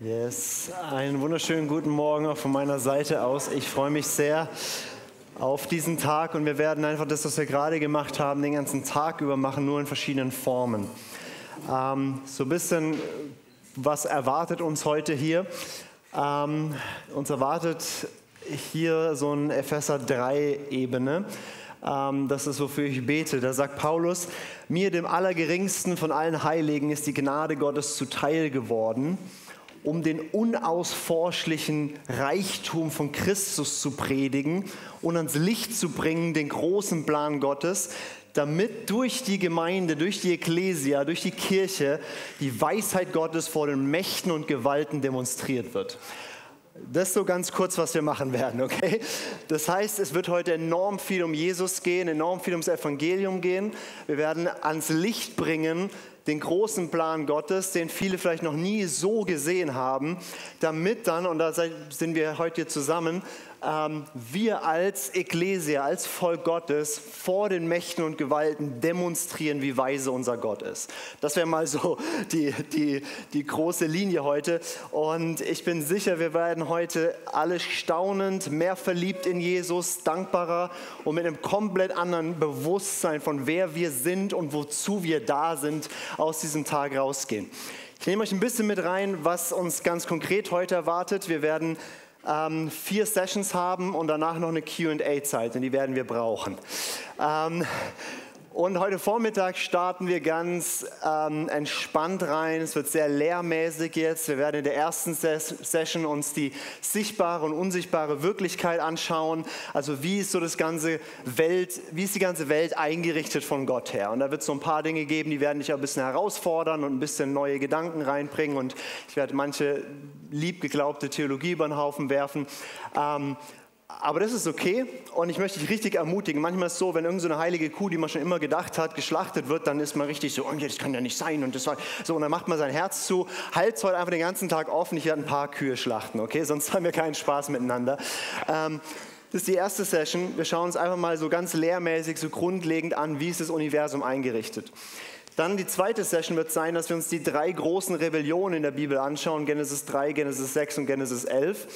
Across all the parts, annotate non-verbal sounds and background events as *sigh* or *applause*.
Yes, einen wunderschönen guten Morgen auch von meiner Seite aus. Ich freue mich sehr auf diesen Tag und wir werden einfach das, was wir gerade gemacht haben, den ganzen Tag über machen, nur in verschiedenen Formen. Ähm, so ein bisschen, was erwartet uns heute hier? Ähm, uns erwartet hier so ein Epheser 3-Ebene. Ähm, das ist, wofür ich bete. Da sagt Paulus, mir, dem Allergeringsten von allen Heiligen, ist die Gnade Gottes zuteil geworden um den unausforschlichen Reichtum von Christus zu predigen und ans Licht zu bringen, den großen Plan Gottes, damit durch die Gemeinde, durch die Ekklesia, durch die Kirche die Weisheit Gottes vor den Mächten und Gewalten demonstriert wird. Das ist so ganz kurz, was wir machen werden, okay? Das heißt, es wird heute enorm viel um Jesus gehen, enorm viel ums Evangelium gehen. Wir werden ans Licht bringen, den großen Plan Gottes, den viele vielleicht noch nie so gesehen haben, damit dann, und da sind wir heute hier zusammen, ähm, wir als Ekklesia, als Volk Gottes vor den Mächten und Gewalten demonstrieren, wie weise unser Gott ist. Das wäre mal so *laughs* die, die, die große Linie heute. Und ich bin sicher, wir werden heute alle staunend, mehr verliebt in Jesus, dankbarer und mit einem komplett anderen Bewusstsein von wer wir sind und wozu wir da sind, aus diesem Tag rausgehen. Ich nehme euch ein bisschen mit rein, was uns ganz konkret heute erwartet. Wir werden ähm, vier Sessions haben und danach noch eine QA-Zeit und die werden wir brauchen. Ähm, und heute Vormittag starten wir ganz ähm, entspannt rein. Es wird sehr lehrmäßig jetzt. Wir werden in der ersten Ses Session uns die sichtbare und unsichtbare Wirklichkeit anschauen. Also wie ist so das ganze Welt, wie ist die ganze Welt eingerichtet von Gott her? Und da wird es so ein paar Dinge geben, die werden dich auch ein bisschen herausfordern und ein bisschen neue Gedanken reinbringen. Und ich werde manche liebgeglaubte Theologie über den Haufen werfen. Ähm, aber das ist okay und ich möchte dich richtig ermutigen. Manchmal ist es so, wenn irgendeine so heilige Kuh, die man schon immer gedacht hat, geschlachtet wird, dann ist man richtig so, oh, das kann ja nicht sein und das war so und dann macht man sein Herz zu, halt's heute einfach den ganzen Tag offen. Ich werde ein paar Kühe schlachten, okay? Sonst haben wir keinen Spaß miteinander. Ähm, das ist die erste Session. Wir schauen uns einfach mal so ganz lehrmäßig, so grundlegend an, wie ist das Universum eingerichtet. Dann die zweite Session wird sein, dass wir uns die drei großen Rebellionen in der Bibel anschauen, Genesis 3, Genesis 6 und Genesis 11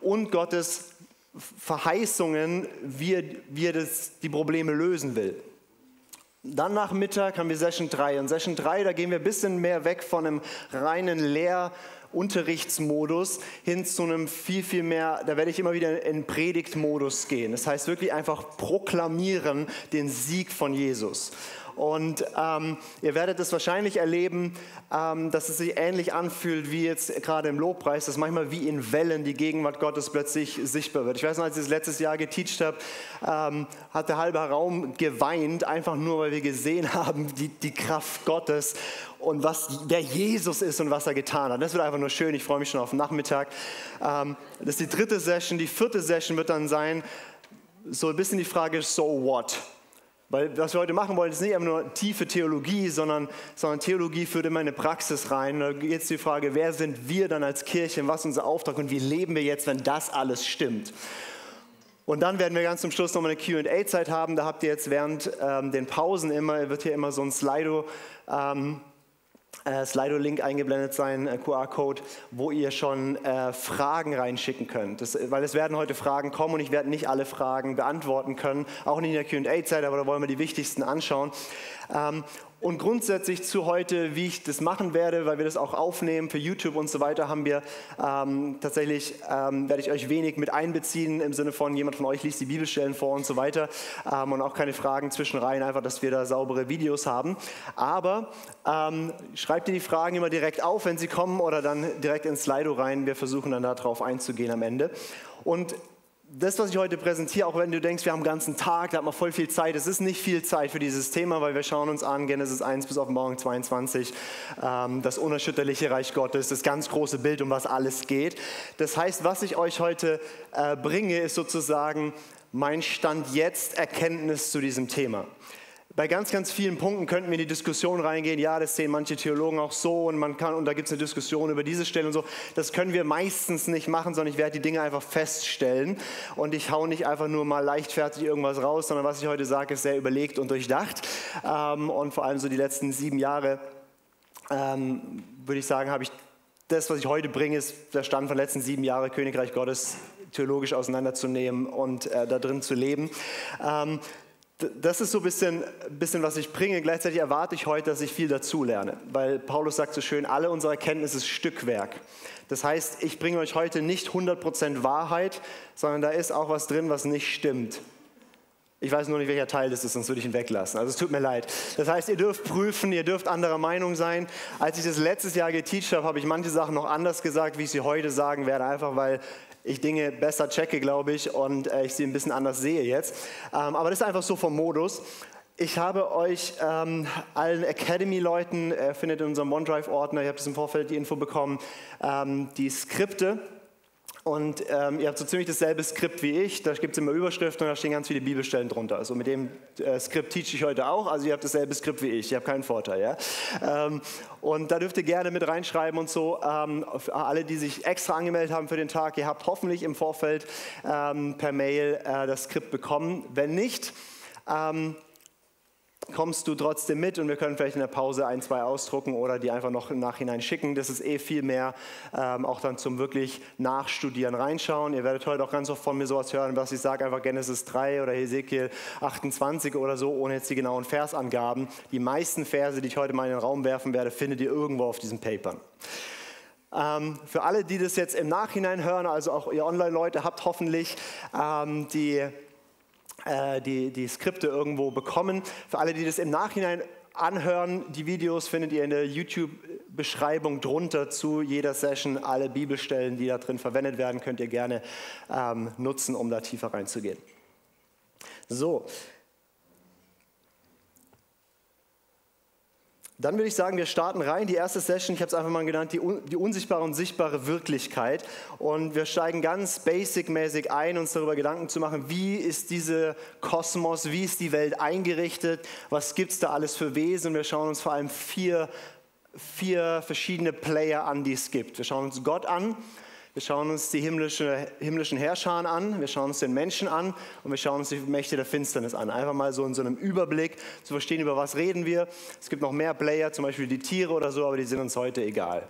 und Gottes Verheißungen, wie er, wie er das, die Probleme lösen will. Dann nach Mittag haben wir Session 3. Und Session 3, da gehen wir ein bisschen mehr weg von einem reinen Lehrunterrichtsmodus hin zu einem viel, viel mehr, da werde ich immer wieder in Predigtmodus gehen. Das heißt wirklich einfach proklamieren den Sieg von Jesus. Und ähm, ihr werdet es wahrscheinlich erleben, ähm, dass es sich ähnlich anfühlt wie jetzt gerade im Lobpreis, dass manchmal wie in Wellen die Gegenwart Gottes plötzlich sichtbar wird. Ich weiß noch, als ich das letztes Jahr geteacht habe, ähm, hat der halbe Raum geweint, einfach nur, weil wir gesehen *laughs* haben, die, die Kraft Gottes und was, wer Jesus ist und was er getan hat. Das wird einfach nur schön. Ich freue mich schon auf den Nachmittag. Ähm, das ist die dritte Session. Die vierte Session wird dann sein, so ein bisschen die Frage, so what? Weil was wir heute machen wollen, ist nicht einfach nur tiefe Theologie, sondern, sondern Theologie führt immer in eine Praxis rein. Es die Frage, wer sind wir dann als Kirche, was ist unser Auftrag und wie leben wir jetzt, wenn das alles stimmt. Und dann werden wir ganz zum Schluss nochmal eine QA-Zeit haben. Da habt ihr jetzt während ähm, den Pausen immer, wird hier immer so ein Slido ähm, äh, Slido-Link eingeblendet sein, äh, QR-Code, wo ihr schon äh, Fragen reinschicken könnt. Das, weil es werden heute Fragen kommen und ich werde nicht alle Fragen beantworten können, auch nicht in der QA-Zeit, aber da wollen wir die wichtigsten anschauen. Ähm, und grundsätzlich zu heute, wie ich das machen werde, weil wir das auch aufnehmen für YouTube und so weiter, haben wir ähm, tatsächlich, ähm, werde ich euch wenig mit einbeziehen im Sinne von, jemand von euch liest die Bibelstellen vor und so weiter ähm, und auch keine Fragen zwischenrein, einfach, dass wir da saubere Videos haben. Aber ähm, schreibt ihr die Fragen immer direkt auf, wenn sie kommen oder dann direkt ins Slido rein. Wir versuchen dann darauf einzugehen am Ende. Und das, was ich heute präsentiere, auch wenn du denkst, wir haben einen ganzen Tag, da hat man voll viel Zeit, es ist nicht viel Zeit für dieses Thema, weil wir schauen uns an, Genesis 1 bis Offenbarung 22, ähm, das unerschütterliche Reich Gottes, das ganz große Bild, um was alles geht. Das heißt, was ich euch heute äh, bringe, ist sozusagen mein Stand jetzt Erkenntnis zu diesem Thema. Bei ganz, ganz vielen Punkten könnten wir in die Diskussion reingehen, ja, das sehen manche Theologen auch so und man kann, und da gibt es eine Diskussion über diese Stelle und so. Das können wir meistens nicht machen, sondern ich werde die Dinge einfach feststellen und ich hau nicht einfach nur mal leichtfertig irgendwas raus, sondern was ich heute sage, ist sehr überlegt und durchdacht. Ähm, und vor allem so die letzten sieben Jahre, ähm, würde ich sagen, habe ich das, was ich heute bringe, ist der Stand von den letzten sieben Jahren, Königreich Gottes theologisch auseinanderzunehmen und äh, da drin zu leben. Ähm, das ist so ein bisschen, bisschen, was ich bringe. Gleichzeitig erwarte ich heute, dass ich viel dazu lerne, weil Paulus sagt so schön, alle unsere Erkenntnis ist Stückwerk. Das heißt, ich bringe euch heute nicht 100% Wahrheit, sondern da ist auch was drin, was nicht stimmt. Ich weiß nur nicht, welcher Teil das ist, sonst würde ich ihn weglassen. Also es tut mir leid. Das heißt, ihr dürft prüfen, ihr dürft anderer Meinung sein. Als ich das letztes Jahr geteacht habe, habe ich manche Sachen noch anders gesagt, wie ich sie heute sagen werde, einfach weil ich Dinge besser checke, glaube ich, und äh, ich sie ein bisschen anders sehe jetzt. Ähm, aber das ist einfach so vom Modus. Ich habe euch ähm, allen Academy-Leuten, äh, findet in unserem OneDrive-Ordner, ihr habt es im Vorfeld die Info bekommen, ähm, die Skripte und ähm, ihr habt so ziemlich dasselbe Skript wie ich. Da gibt es immer Überschriften und da stehen ganz viele Bibelstellen drunter. Also mit dem äh, Skript teach ich heute auch. Also ihr habt dasselbe Skript wie ich. Ihr habt keinen Vorteil. Ja? Ähm, und da dürft ihr gerne mit reinschreiben und so. Ähm, alle, die sich extra angemeldet haben für den Tag, ihr habt hoffentlich im Vorfeld ähm, per Mail äh, das Skript bekommen. Wenn nicht, ähm, kommst du trotzdem mit und wir können vielleicht in der Pause ein, zwei ausdrucken oder die einfach noch im Nachhinein schicken. Das ist eh viel mehr ähm, auch dann zum wirklich Nachstudieren reinschauen. Ihr werdet heute auch ganz oft von mir sowas hören, was ich sage, einfach Genesis 3 oder Hesekiel 28 oder so, ohne jetzt die genauen Versangaben. Die meisten Verse, die ich heute mal in den Raum werfen werde, findet ihr irgendwo auf diesen Papern. Ähm, für alle, die das jetzt im Nachhinein hören, also auch ihr Online-Leute, habt hoffentlich ähm, die äh, die, die Skripte irgendwo bekommen. Für alle, die das im Nachhinein anhören, die Videos findet ihr in der YouTube-Beschreibung drunter zu jeder Session. Alle Bibelstellen, die da drin verwendet werden, könnt ihr gerne ähm, nutzen, um da tiefer reinzugehen. So, Dann würde ich sagen, wir starten rein. Die erste Session, ich habe es einfach mal genannt, die, die, unsichtbare und sichtbare Wirklichkeit. Und wir steigen ganz basic-mäßig ein, uns darüber Gedanken zu machen, wie ist diese Kosmos, wie ist die Welt eingerichtet, was gibt es da alles für Wesen. Wir schauen uns vor allem vier, vier verschiedene Player an, die es gibt. Wir schauen uns Gott an, wir schauen uns die himmlische, himmlischen Herrscher an, wir schauen uns den Menschen an und wir schauen uns die Mächte der Finsternis an. Einfach mal so in so einem Überblick zu verstehen, über was reden wir. Es gibt noch mehr Player, zum Beispiel die Tiere oder so, aber die sind uns heute egal.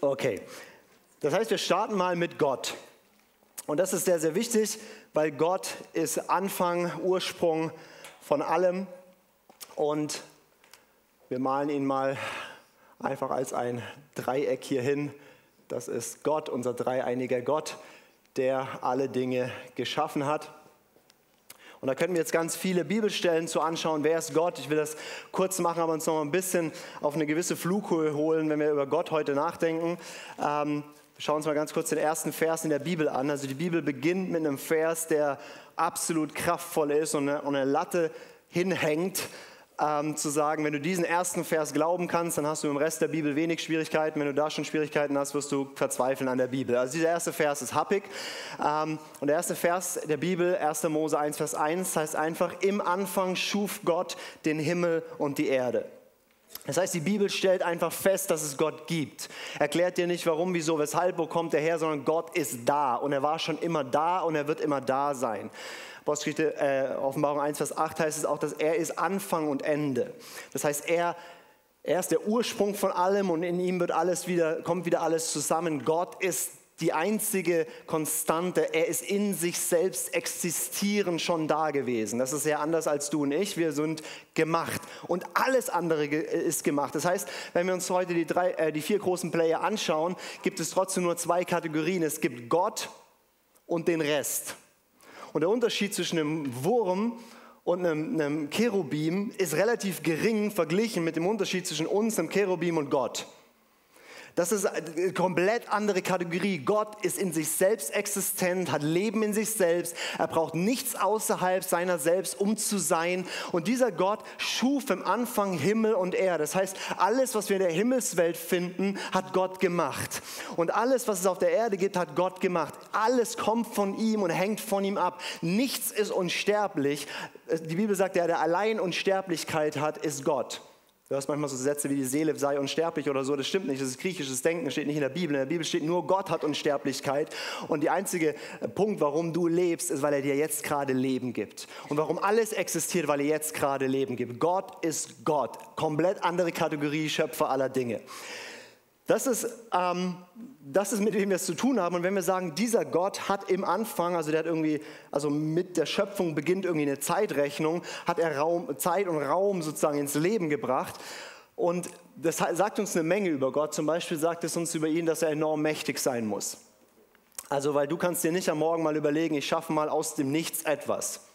Okay, das heißt, wir starten mal mit Gott. Und das ist sehr, sehr wichtig, weil Gott ist Anfang, Ursprung von allem. Und wir malen ihn mal einfach als ein Dreieck hierhin. Das ist Gott, unser dreieiniger Gott, der alle Dinge geschaffen hat. Und da könnten wir jetzt ganz viele Bibelstellen zu anschauen. Wer ist Gott? Ich will das kurz machen, aber uns noch ein bisschen auf eine gewisse Flughöhe holen, wenn wir über Gott heute nachdenken. Ähm, wir schauen uns mal ganz kurz den ersten Vers in der Bibel an. Also die Bibel beginnt mit einem Vers, der absolut kraftvoll ist und eine, und eine Latte hinhängt ähm, zu sagen, wenn du diesen ersten Vers glauben kannst, dann hast du im Rest der Bibel wenig Schwierigkeiten. Wenn du da schon Schwierigkeiten hast, wirst du verzweifeln an der Bibel. Also dieser erste Vers ist happig. Ähm, und der erste Vers der Bibel, 1. Mose 1, Vers 1, heißt einfach, im Anfang schuf Gott den Himmel und die Erde. Das heißt, die Bibel stellt einfach fest, dass es Gott gibt. Erklärt dir nicht, warum, wieso, weshalb, wo kommt er her, sondern Gott ist da und er war schon immer da und er wird immer da sein. Apostelgeschichte, äh, Offenbarung 1, Vers 8 heißt es auch, dass er ist Anfang und Ende. Das heißt, er, er ist der Ursprung von allem und in ihm wird alles wieder, kommt wieder alles zusammen. Gott ist die einzige Konstante. Er ist in sich selbst existieren schon da gewesen. Das ist sehr anders als du und ich. Wir sind gemacht und alles andere ist gemacht. Das heißt, wenn wir uns heute die, drei, äh, die vier großen Player anschauen, gibt es trotzdem nur zwei Kategorien. Es gibt Gott und den Rest. Und der Unterschied zwischen einem Wurm und einem, einem Cherubim ist relativ gering verglichen mit dem Unterschied zwischen uns, einem Cherubim und Gott. Das ist eine komplett andere Kategorie. Gott ist in sich selbst existent, hat Leben in sich selbst. Er braucht nichts außerhalb seiner selbst, um zu sein. Und dieser Gott schuf im Anfang Himmel und Erde. Das heißt, alles, was wir in der Himmelswelt finden, hat Gott gemacht. Und alles, was es auf der Erde gibt, hat Gott gemacht. Alles kommt von ihm und hängt von ihm ab. Nichts ist unsterblich. Die Bibel sagt, der, der allein Unsterblichkeit hat, ist Gott. Du hörst manchmal so Sätze wie die Seele sei unsterblich oder so. Das stimmt nicht. Das ist griechisches Denken, das steht nicht in der Bibel. In der Bibel steht nur, Gott hat Unsterblichkeit. Und der einzige Punkt, warum du lebst, ist, weil er dir jetzt gerade Leben gibt. Und warum alles existiert, weil er jetzt gerade Leben gibt. Gott ist Gott. Komplett andere Kategorie, Schöpfer aller Dinge. Das ist, ähm, das ist, mit dem wir es zu tun haben. Und wenn wir sagen, dieser Gott hat im Anfang, also der hat irgendwie, also mit der Schöpfung beginnt irgendwie eine Zeitrechnung, hat er Raum, Zeit und Raum sozusagen ins Leben gebracht. Und das sagt uns eine Menge über Gott. Zum Beispiel sagt es uns über ihn, dass er enorm mächtig sein muss. Also, weil du kannst dir nicht am Morgen mal überlegen, ich schaffe mal aus dem Nichts etwas.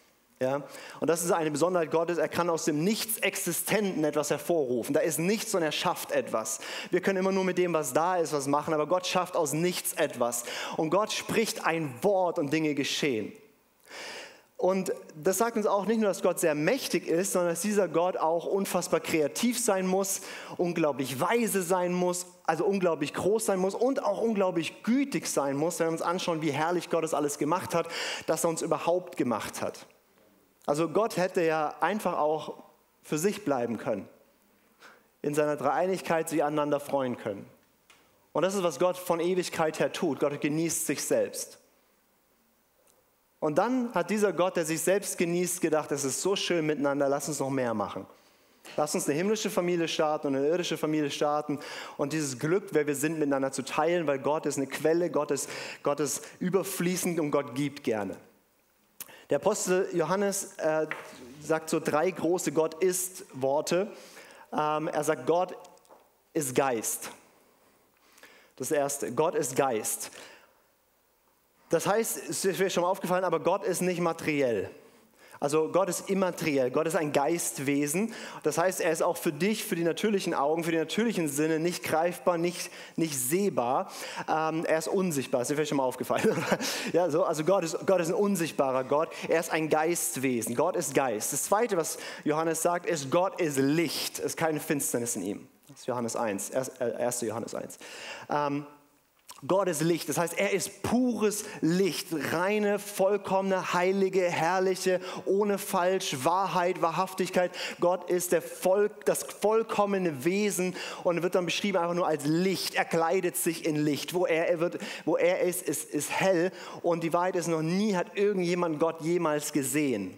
Ja? Und das ist eine Besonderheit Gottes. Er kann aus dem Nichts-Existenten etwas hervorrufen. Da ist nichts und er schafft etwas. Wir können immer nur mit dem, was da ist, was machen, aber Gott schafft aus nichts etwas. Und Gott spricht ein Wort und Dinge geschehen. Und das sagt uns auch nicht nur, dass Gott sehr mächtig ist, sondern dass dieser Gott auch unfassbar kreativ sein muss, unglaublich weise sein muss, also unglaublich groß sein muss und auch unglaublich gütig sein muss, wenn wir uns anschauen, wie herrlich Gott das alles gemacht hat, dass er uns überhaupt gemacht hat. Also Gott hätte ja einfach auch für sich bleiben können, in seiner Dreieinigkeit sich aneinander freuen können. Und das ist, was Gott von Ewigkeit her tut. Gott genießt sich selbst. Und dann hat dieser Gott, der sich selbst genießt, gedacht, es ist so schön miteinander, lass uns noch mehr machen. Lass uns eine himmlische Familie starten und eine irdische Familie starten und dieses Glück, wer wir sind, miteinander zu teilen, weil Gott ist eine Quelle, Gott ist, Gott ist überfließend und Gott gibt gerne. Der Apostel Johannes äh, sagt so drei große Gott ist Worte. Ähm, er sagt, Gott ist Geist. Das erste, Gott ist Geist. Das heißt, es ist mir schon mal aufgefallen, aber Gott ist nicht materiell. Also Gott ist immateriell, Gott ist ein Geistwesen. Das heißt, er ist auch für dich, für die natürlichen Augen, für die natürlichen Sinne nicht greifbar, nicht, nicht sehbar. Ähm, er ist unsichtbar, ist dir vielleicht schon mal aufgefallen. *laughs* ja, so, also Gott ist, Gott ist ein unsichtbarer Gott, er ist ein Geistwesen, Gott ist Geist. Das Zweite, was Johannes sagt, ist, Gott ist Licht, es ist keine Finsternis in ihm. Das ist Johannes 1, 1. Äh, Johannes 1. Ähm, Gott ist Licht, das heißt, er ist pures Licht, reine, vollkommene, heilige, herrliche, ohne Falsch, Wahrheit, Wahrhaftigkeit. Gott ist der Volk, das vollkommene Wesen und wird dann beschrieben einfach nur als Licht. Er kleidet sich in Licht. Wo er, er, wird, wo er ist, ist, ist hell und die Wahrheit ist, noch nie hat irgendjemand Gott jemals gesehen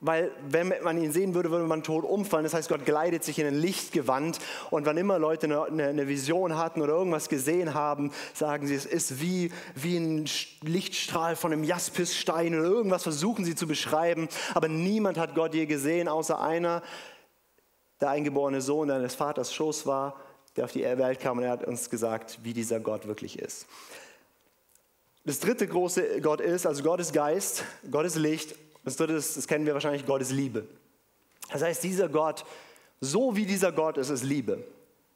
weil wenn man ihn sehen würde, würde man tot umfallen. Das heißt, Gott gleitet sich in ein Lichtgewand und wann immer Leute eine, eine, Vision hatten oder irgendwas gesehen haben, sagen sie, es ist wie, wie ein Lichtstrahl von einem Jaspisstein oder irgendwas versuchen sie zu beschreiben, aber niemand hat Gott je gesehen, außer einer, der eingeborene Sohn, der des Vaters Schoß war, der auf die Welt kam und er hat uns gesagt, wie dieser Gott wirklich ist. Das dritte große Gott ist, also Gott ist Geist, Gott ist Licht das dritte ist, das kennen wir wahrscheinlich, Gottes Liebe. Das heißt, dieser Gott, so wie dieser Gott ist, ist Liebe.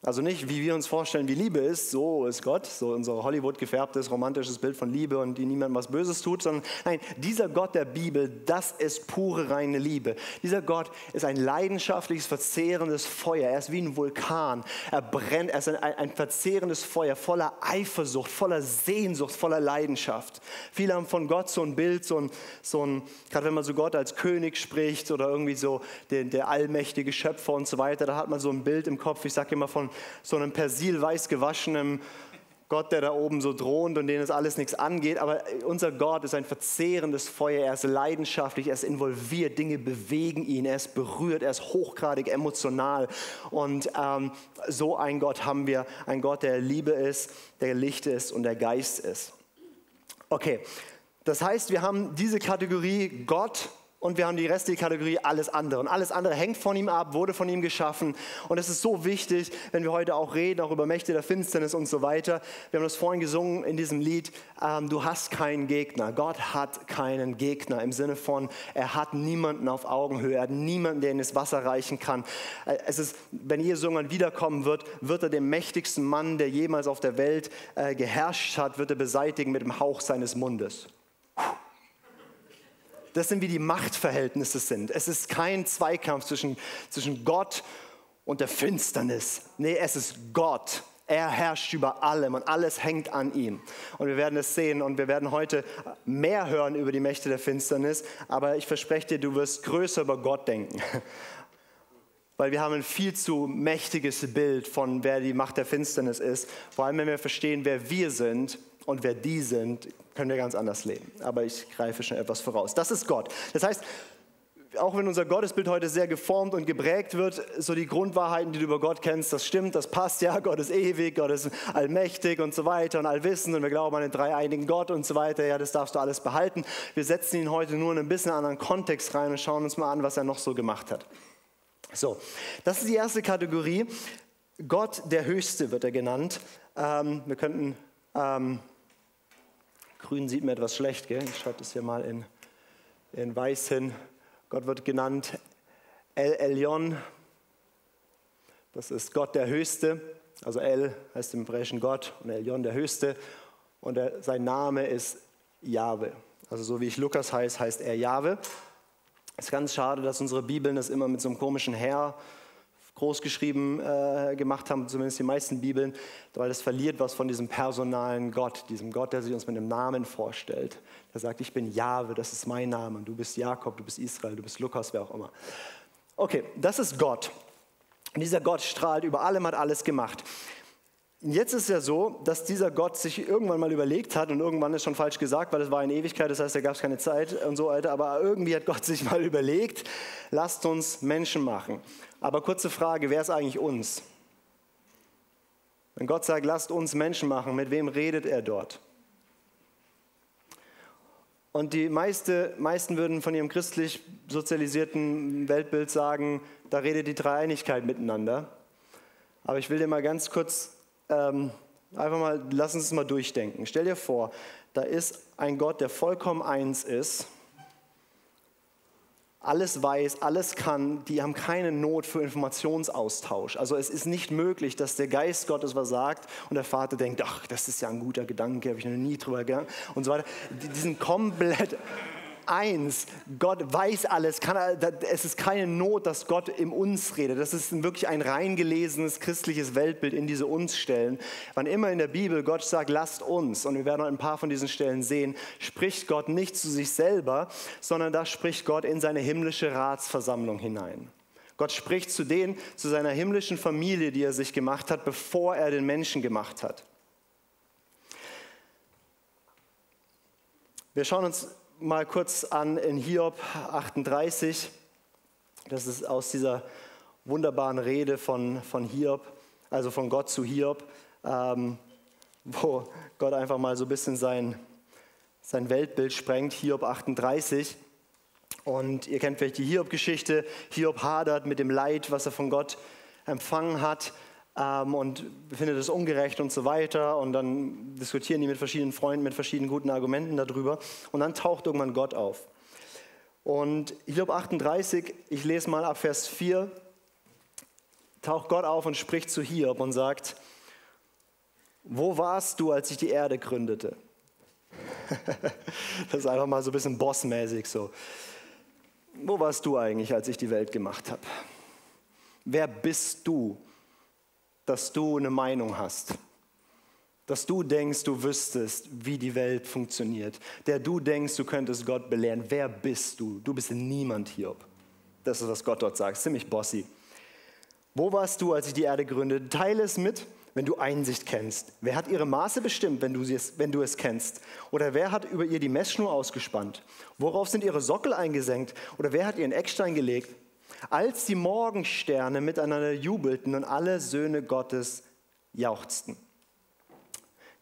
Also nicht, wie wir uns vorstellen, wie Liebe ist, so ist Gott, so unser Hollywood gefärbtes, romantisches Bild von Liebe und die niemandem was Böses tut, sondern nein, dieser Gott der Bibel, das ist pure reine Liebe. Dieser Gott ist ein leidenschaftliches, verzehrendes Feuer. Er ist wie ein Vulkan. Er brennt, er ist ein, ein verzehrendes Feuer voller Eifersucht, voller Sehnsucht, voller Leidenschaft. Viele haben von Gott so ein Bild, so ein, so ein gerade wenn man so Gott als König spricht oder irgendwie so der, der allmächtige Schöpfer und so weiter, da hat man so ein Bild im Kopf, ich sage immer von so einem persilweiß gewaschenen Gott, der da oben so drohend und denen es alles nichts angeht. Aber unser Gott ist ein verzehrendes Feuer. Er ist leidenschaftlich, er ist involviert, Dinge bewegen ihn, er ist berührt, er ist hochgradig emotional. Und ähm, so ein Gott haben wir, ein Gott, der Liebe ist, der Licht ist und der Geist ist. Okay, das heißt, wir haben diese Kategorie Gott und wir haben die restliche Kategorie alles andere. Und alles andere hängt von ihm ab, wurde von ihm geschaffen. Und es ist so wichtig, wenn wir heute auch reden, auch über Mächte der Finsternis und so weiter. Wir haben das vorhin gesungen in diesem Lied, ähm, du hast keinen Gegner. Gott hat keinen Gegner im Sinne von, er hat niemanden auf Augenhöhe, er hat niemanden, der ihn ins Wasser reichen kann. Äh, es ist, wenn Jesus irgendwann wiederkommen wird, wird er den mächtigsten Mann, der jemals auf der Welt äh, geherrscht hat, wird er beseitigen mit dem Hauch seines Mundes. Das sind wie die Machtverhältnisse sind. Es ist kein Zweikampf zwischen, zwischen Gott und der Finsternis. Nee, es ist Gott. Er herrscht über allem und alles hängt an ihm. Und wir werden es sehen und wir werden heute mehr hören über die Mächte der Finsternis. Aber ich verspreche dir, du wirst größer über Gott denken. *laughs* weil wir haben ein viel zu mächtiges Bild von, wer die Macht der Finsternis ist. Vor allem, wenn wir verstehen, wer wir sind und wer die sind, können wir ganz anders leben. Aber ich greife schon etwas voraus. Das ist Gott. Das heißt, auch wenn unser Gottesbild heute sehr geformt und geprägt wird, so die Grundwahrheiten, die du über Gott kennst, das stimmt, das passt ja. Gott ist ewig, Gott ist allmächtig und so weiter und allwissend und wir glauben an den dreieinigen Gott und so weiter. Ja, das darfst du alles behalten. Wir setzen ihn heute nur in ein bisschen anderen Kontext rein und schauen uns mal an, was er noch so gemacht hat. So, das ist die erste Kategorie. Gott der Höchste wird er genannt. Ähm, wir könnten, ähm, grün sieht mir etwas schlecht, gell? ich schreibe das hier mal in, in weiß hin. Gott wird genannt El Elyon. Das ist Gott der Höchste. Also El heißt im Hebräischen Gott und Elyon der Höchste. Und er, sein Name ist Jahwe. Also so wie ich Lukas heiße, heißt er Jahwe. Es ist ganz schade, dass unsere Bibeln das immer mit so einem komischen Herr großgeschrieben äh, gemacht haben, zumindest die meisten Bibeln, weil es verliert was von diesem personalen Gott, diesem Gott, der sich uns mit einem Namen vorstellt. Der sagt, ich bin Jahwe, das ist mein Name, du bist Jakob, du bist Israel, du bist Lukas, wer auch immer. Okay, das ist Gott. Und dieser Gott strahlt über allem, hat alles gemacht. Jetzt ist es ja so, dass dieser Gott sich irgendwann mal überlegt hat und irgendwann ist schon falsch gesagt, weil es war in Ewigkeit, das heißt, da gab es keine Zeit und so weiter, aber irgendwie hat Gott *laughs* sich mal überlegt, lasst uns Menschen machen. Aber kurze Frage, wer ist eigentlich uns? Wenn Gott sagt, lasst uns Menschen machen, mit wem redet er dort? Und die meiste, meisten würden von ihrem christlich sozialisierten Weltbild sagen, da redet die Dreieinigkeit miteinander. Aber ich will dir mal ganz kurz ähm, einfach mal, lass uns es mal durchdenken. Stell dir vor, da ist ein Gott, der vollkommen eins ist, alles weiß, alles kann, die haben keine Not für Informationsaustausch. Also es ist nicht möglich, dass der Geist Gottes was sagt und der Vater denkt, ach, das ist ja ein guter Gedanke, habe ich noch nie drüber gedacht und so weiter. Die, die sind komplett eins. Gott weiß alles. Kann, es ist keine Not, dass Gott in uns redet. Das ist wirklich ein reingelesenes christliches Weltbild in diese uns Stellen. Wann immer in der Bibel Gott sagt, lasst uns, und wir werden ein paar von diesen Stellen sehen, spricht Gott nicht zu sich selber, sondern da spricht Gott in seine himmlische Ratsversammlung hinein. Gott spricht zu denen, zu seiner himmlischen Familie, die er sich gemacht hat, bevor er den Menschen gemacht hat. Wir schauen uns mal kurz an in Hiob 38. Das ist aus dieser wunderbaren Rede von, von Hiob, also von Gott zu Hiob, ähm, wo Gott einfach mal so ein bisschen sein, sein Weltbild sprengt. Hiob 38. Und ihr kennt vielleicht die Hiob-Geschichte. Hiob hadert mit dem Leid, was er von Gott empfangen hat ähm, und findet es ungerecht und so weiter. Und dann diskutieren die mit verschiedenen Freunden, mit verschiedenen guten Argumenten darüber. Und dann taucht irgendwann Gott auf. Und Hiob 38, ich lese mal ab Vers 4, taucht Gott auf und spricht zu Hiob und sagt, wo warst du, als ich die Erde gründete? *laughs* das ist einfach mal so ein bisschen bossmäßig so. Wo warst du eigentlich, als ich die Welt gemacht habe? Wer bist du, dass du eine Meinung hast, dass du denkst, du wüsstest, wie die Welt funktioniert, der du denkst, du könntest Gott belehren. Wer bist du? Du bist niemand, Hiob. Das ist, was Gott dort sagt. Ziemlich bossy. Wo warst du, als ich die Erde gründete? Teile es mit, wenn du Einsicht kennst. Wer hat ihre Maße bestimmt, wenn du, es, wenn du es kennst? Oder wer hat über ihr die Messschnur ausgespannt? Worauf sind ihre Sockel eingesenkt? Oder wer hat ihren Eckstein gelegt? Als die Morgensterne miteinander jubelten und alle Söhne Gottes jauchzten.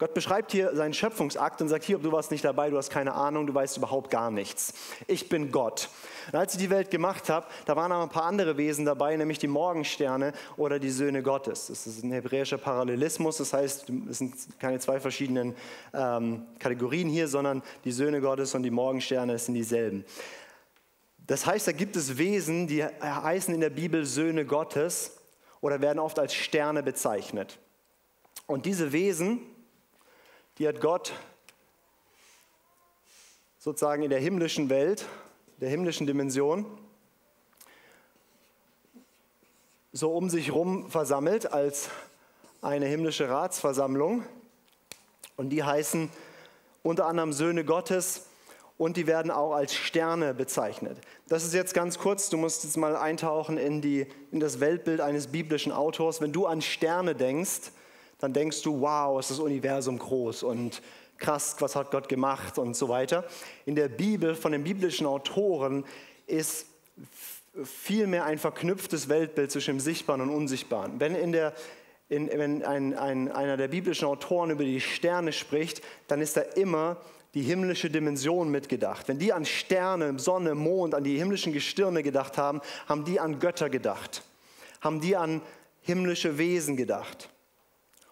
Gott beschreibt hier seinen Schöpfungsakt und sagt, hier, du warst nicht dabei, du hast keine Ahnung, du weißt überhaupt gar nichts. Ich bin Gott. Und als ich die Welt gemacht habe, da waren aber ein paar andere Wesen dabei, nämlich die Morgensterne oder die Söhne Gottes. Das ist ein hebräischer Parallelismus, das heißt, es sind keine zwei verschiedenen ähm, Kategorien hier, sondern die Söhne Gottes und die Morgensterne sind dieselben. Das heißt, da gibt es Wesen, die heißen in der Bibel Söhne Gottes oder werden oft als Sterne bezeichnet. Und diese Wesen, die hat Gott sozusagen in der himmlischen Welt, der himmlischen Dimension, so um sich herum versammelt als eine himmlische Ratsversammlung. Und die heißen unter anderem Söhne Gottes und die werden auch als Sterne bezeichnet. Das ist jetzt ganz kurz, du musst jetzt mal eintauchen in, die, in das Weltbild eines biblischen Autors. Wenn du an Sterne denkst, dann denkst du, wow, ist das Universum groß und krass, was hat Gott gemacht und so weiter. In der Bibel von den biblischen Autoren ist vielmehr ein verknüpftes Weltbild zwischen dem Sichtbaren und Unsichtbaren. Wenn, in der, in, wenn ein, ein, einer der biblischen Autoren über die Sterne spricht, dann ist da immer die himmlische Dimension mitgedacht. Wenn die an Sterne, Sonne, Mond, an die himmlischen Gestirne gedacht haben, haben die an Götter gedacht, haben die an himmlische Wesen gedacht.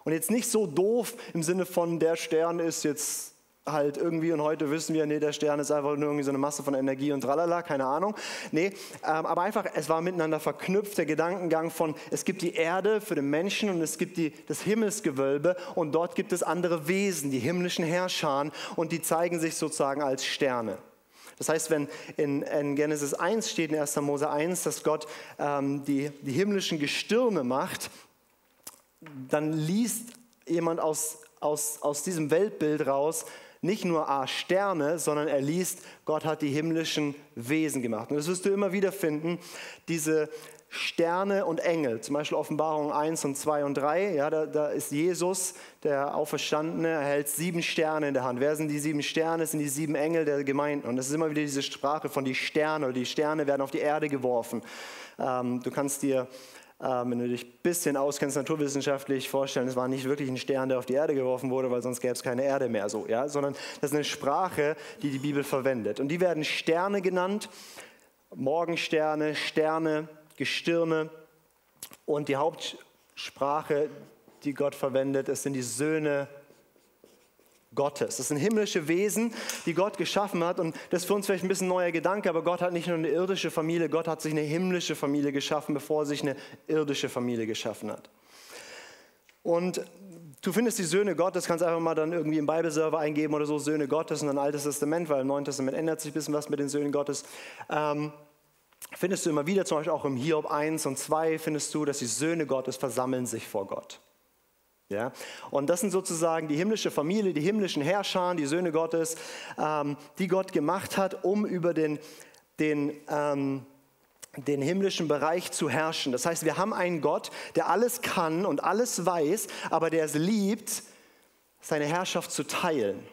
Und jetzt nicht so doof im Sinne von, der Stern ist jetzt halt irgendwie und heute wissen wir, nee, der Stern ist einfach nur irgendwie so eine Masse von Energie und tralala, keine Ahnung. Nee, ähm, aber einfach, es war miteinander verknüpft, der Gedankengang von, es gibt die Erde für den Menschen und es gibt die, das Himmelsgewölbe und dort gibt es andere Wesen, die himmlischen Herrscher und die zeigen sich sozusagen als Sterne. Das heißt, wenn in, in, Genesis 1 steht, in 1. Mose 1, dass Gott ähm, die, die himmlischen Gestirne macht, dann liest jemand aus, aus, aus diesem Weltbild raus nicht nur A, Sterne, sondern er liest, Gott hat die himmlischen Wesen gemacht. Und das wirst du immer wieder finden, diese Sterne und Engel, zum Beispiel Offenbarung 1 und 2 und 3, ja, da, da ist Jesus, der Auferstandene, er hält sieben Sterne in der Hand. Wer sind die sieben Sterne? Das sind die sieben Engel der Gemeinden. Und das ist immer wieder diese Sprache von die Sterne, oder die Sterne werden auf die Erde geworfen. Ähm, du kannst dir ähm, wenn du dich ein bisschen auskennst naturwissenschaftlich, vorstellen, es war nicht wirklich ein Stern, der auf die Erde geworfen wurde, weil sonst gäbe es keine Erde mehr so, ja? sondern das ist eine Sprache, die die Bibel verwendet. Und die werden Sterne genannt, Morgensterne, Sterne, Gestirne. Und die Hauptsprache, die Gott verwendet, es sind die Söhne Gottes. Das sind himmlische Wesen, die Gott geschaffen hat. Und das ist für uns vielleicht ein bisschen ein neuer Gedanke, aber Gott hat nicht nur eine irdische Familie, Gott hat sich eine himmlische Familie geschaffen, bevor er sich eine irdische Familie geschaffen hat. Und du findest die Söhne Gottes, kannst einfach mal dann irgendwie im Bibelserver eingeben oder so, Söhne Gottes und dann Altes Testament, weil im Neuen Testament ändert sich ein bisschen was mit den Söhnen Gottes. Ähm, findest du immer wieder, zum Beispiel auch im Hiob 1 und 2, findest du, dass die Söhne Gottes versammeln sich vor Gott. Ja? Und das sind sozusagen die himmlische Familie, die himmlischen Herrscher, die Söhne Gottes, ähm, die Gott gemacht hat, um über den, den, ähm, den himmlischen Bereich zu herrschen. Das heißt, wir haben einen Gott, der alles kann und alles weiß, aber der es liebt, seine Herrschaft zu teilen.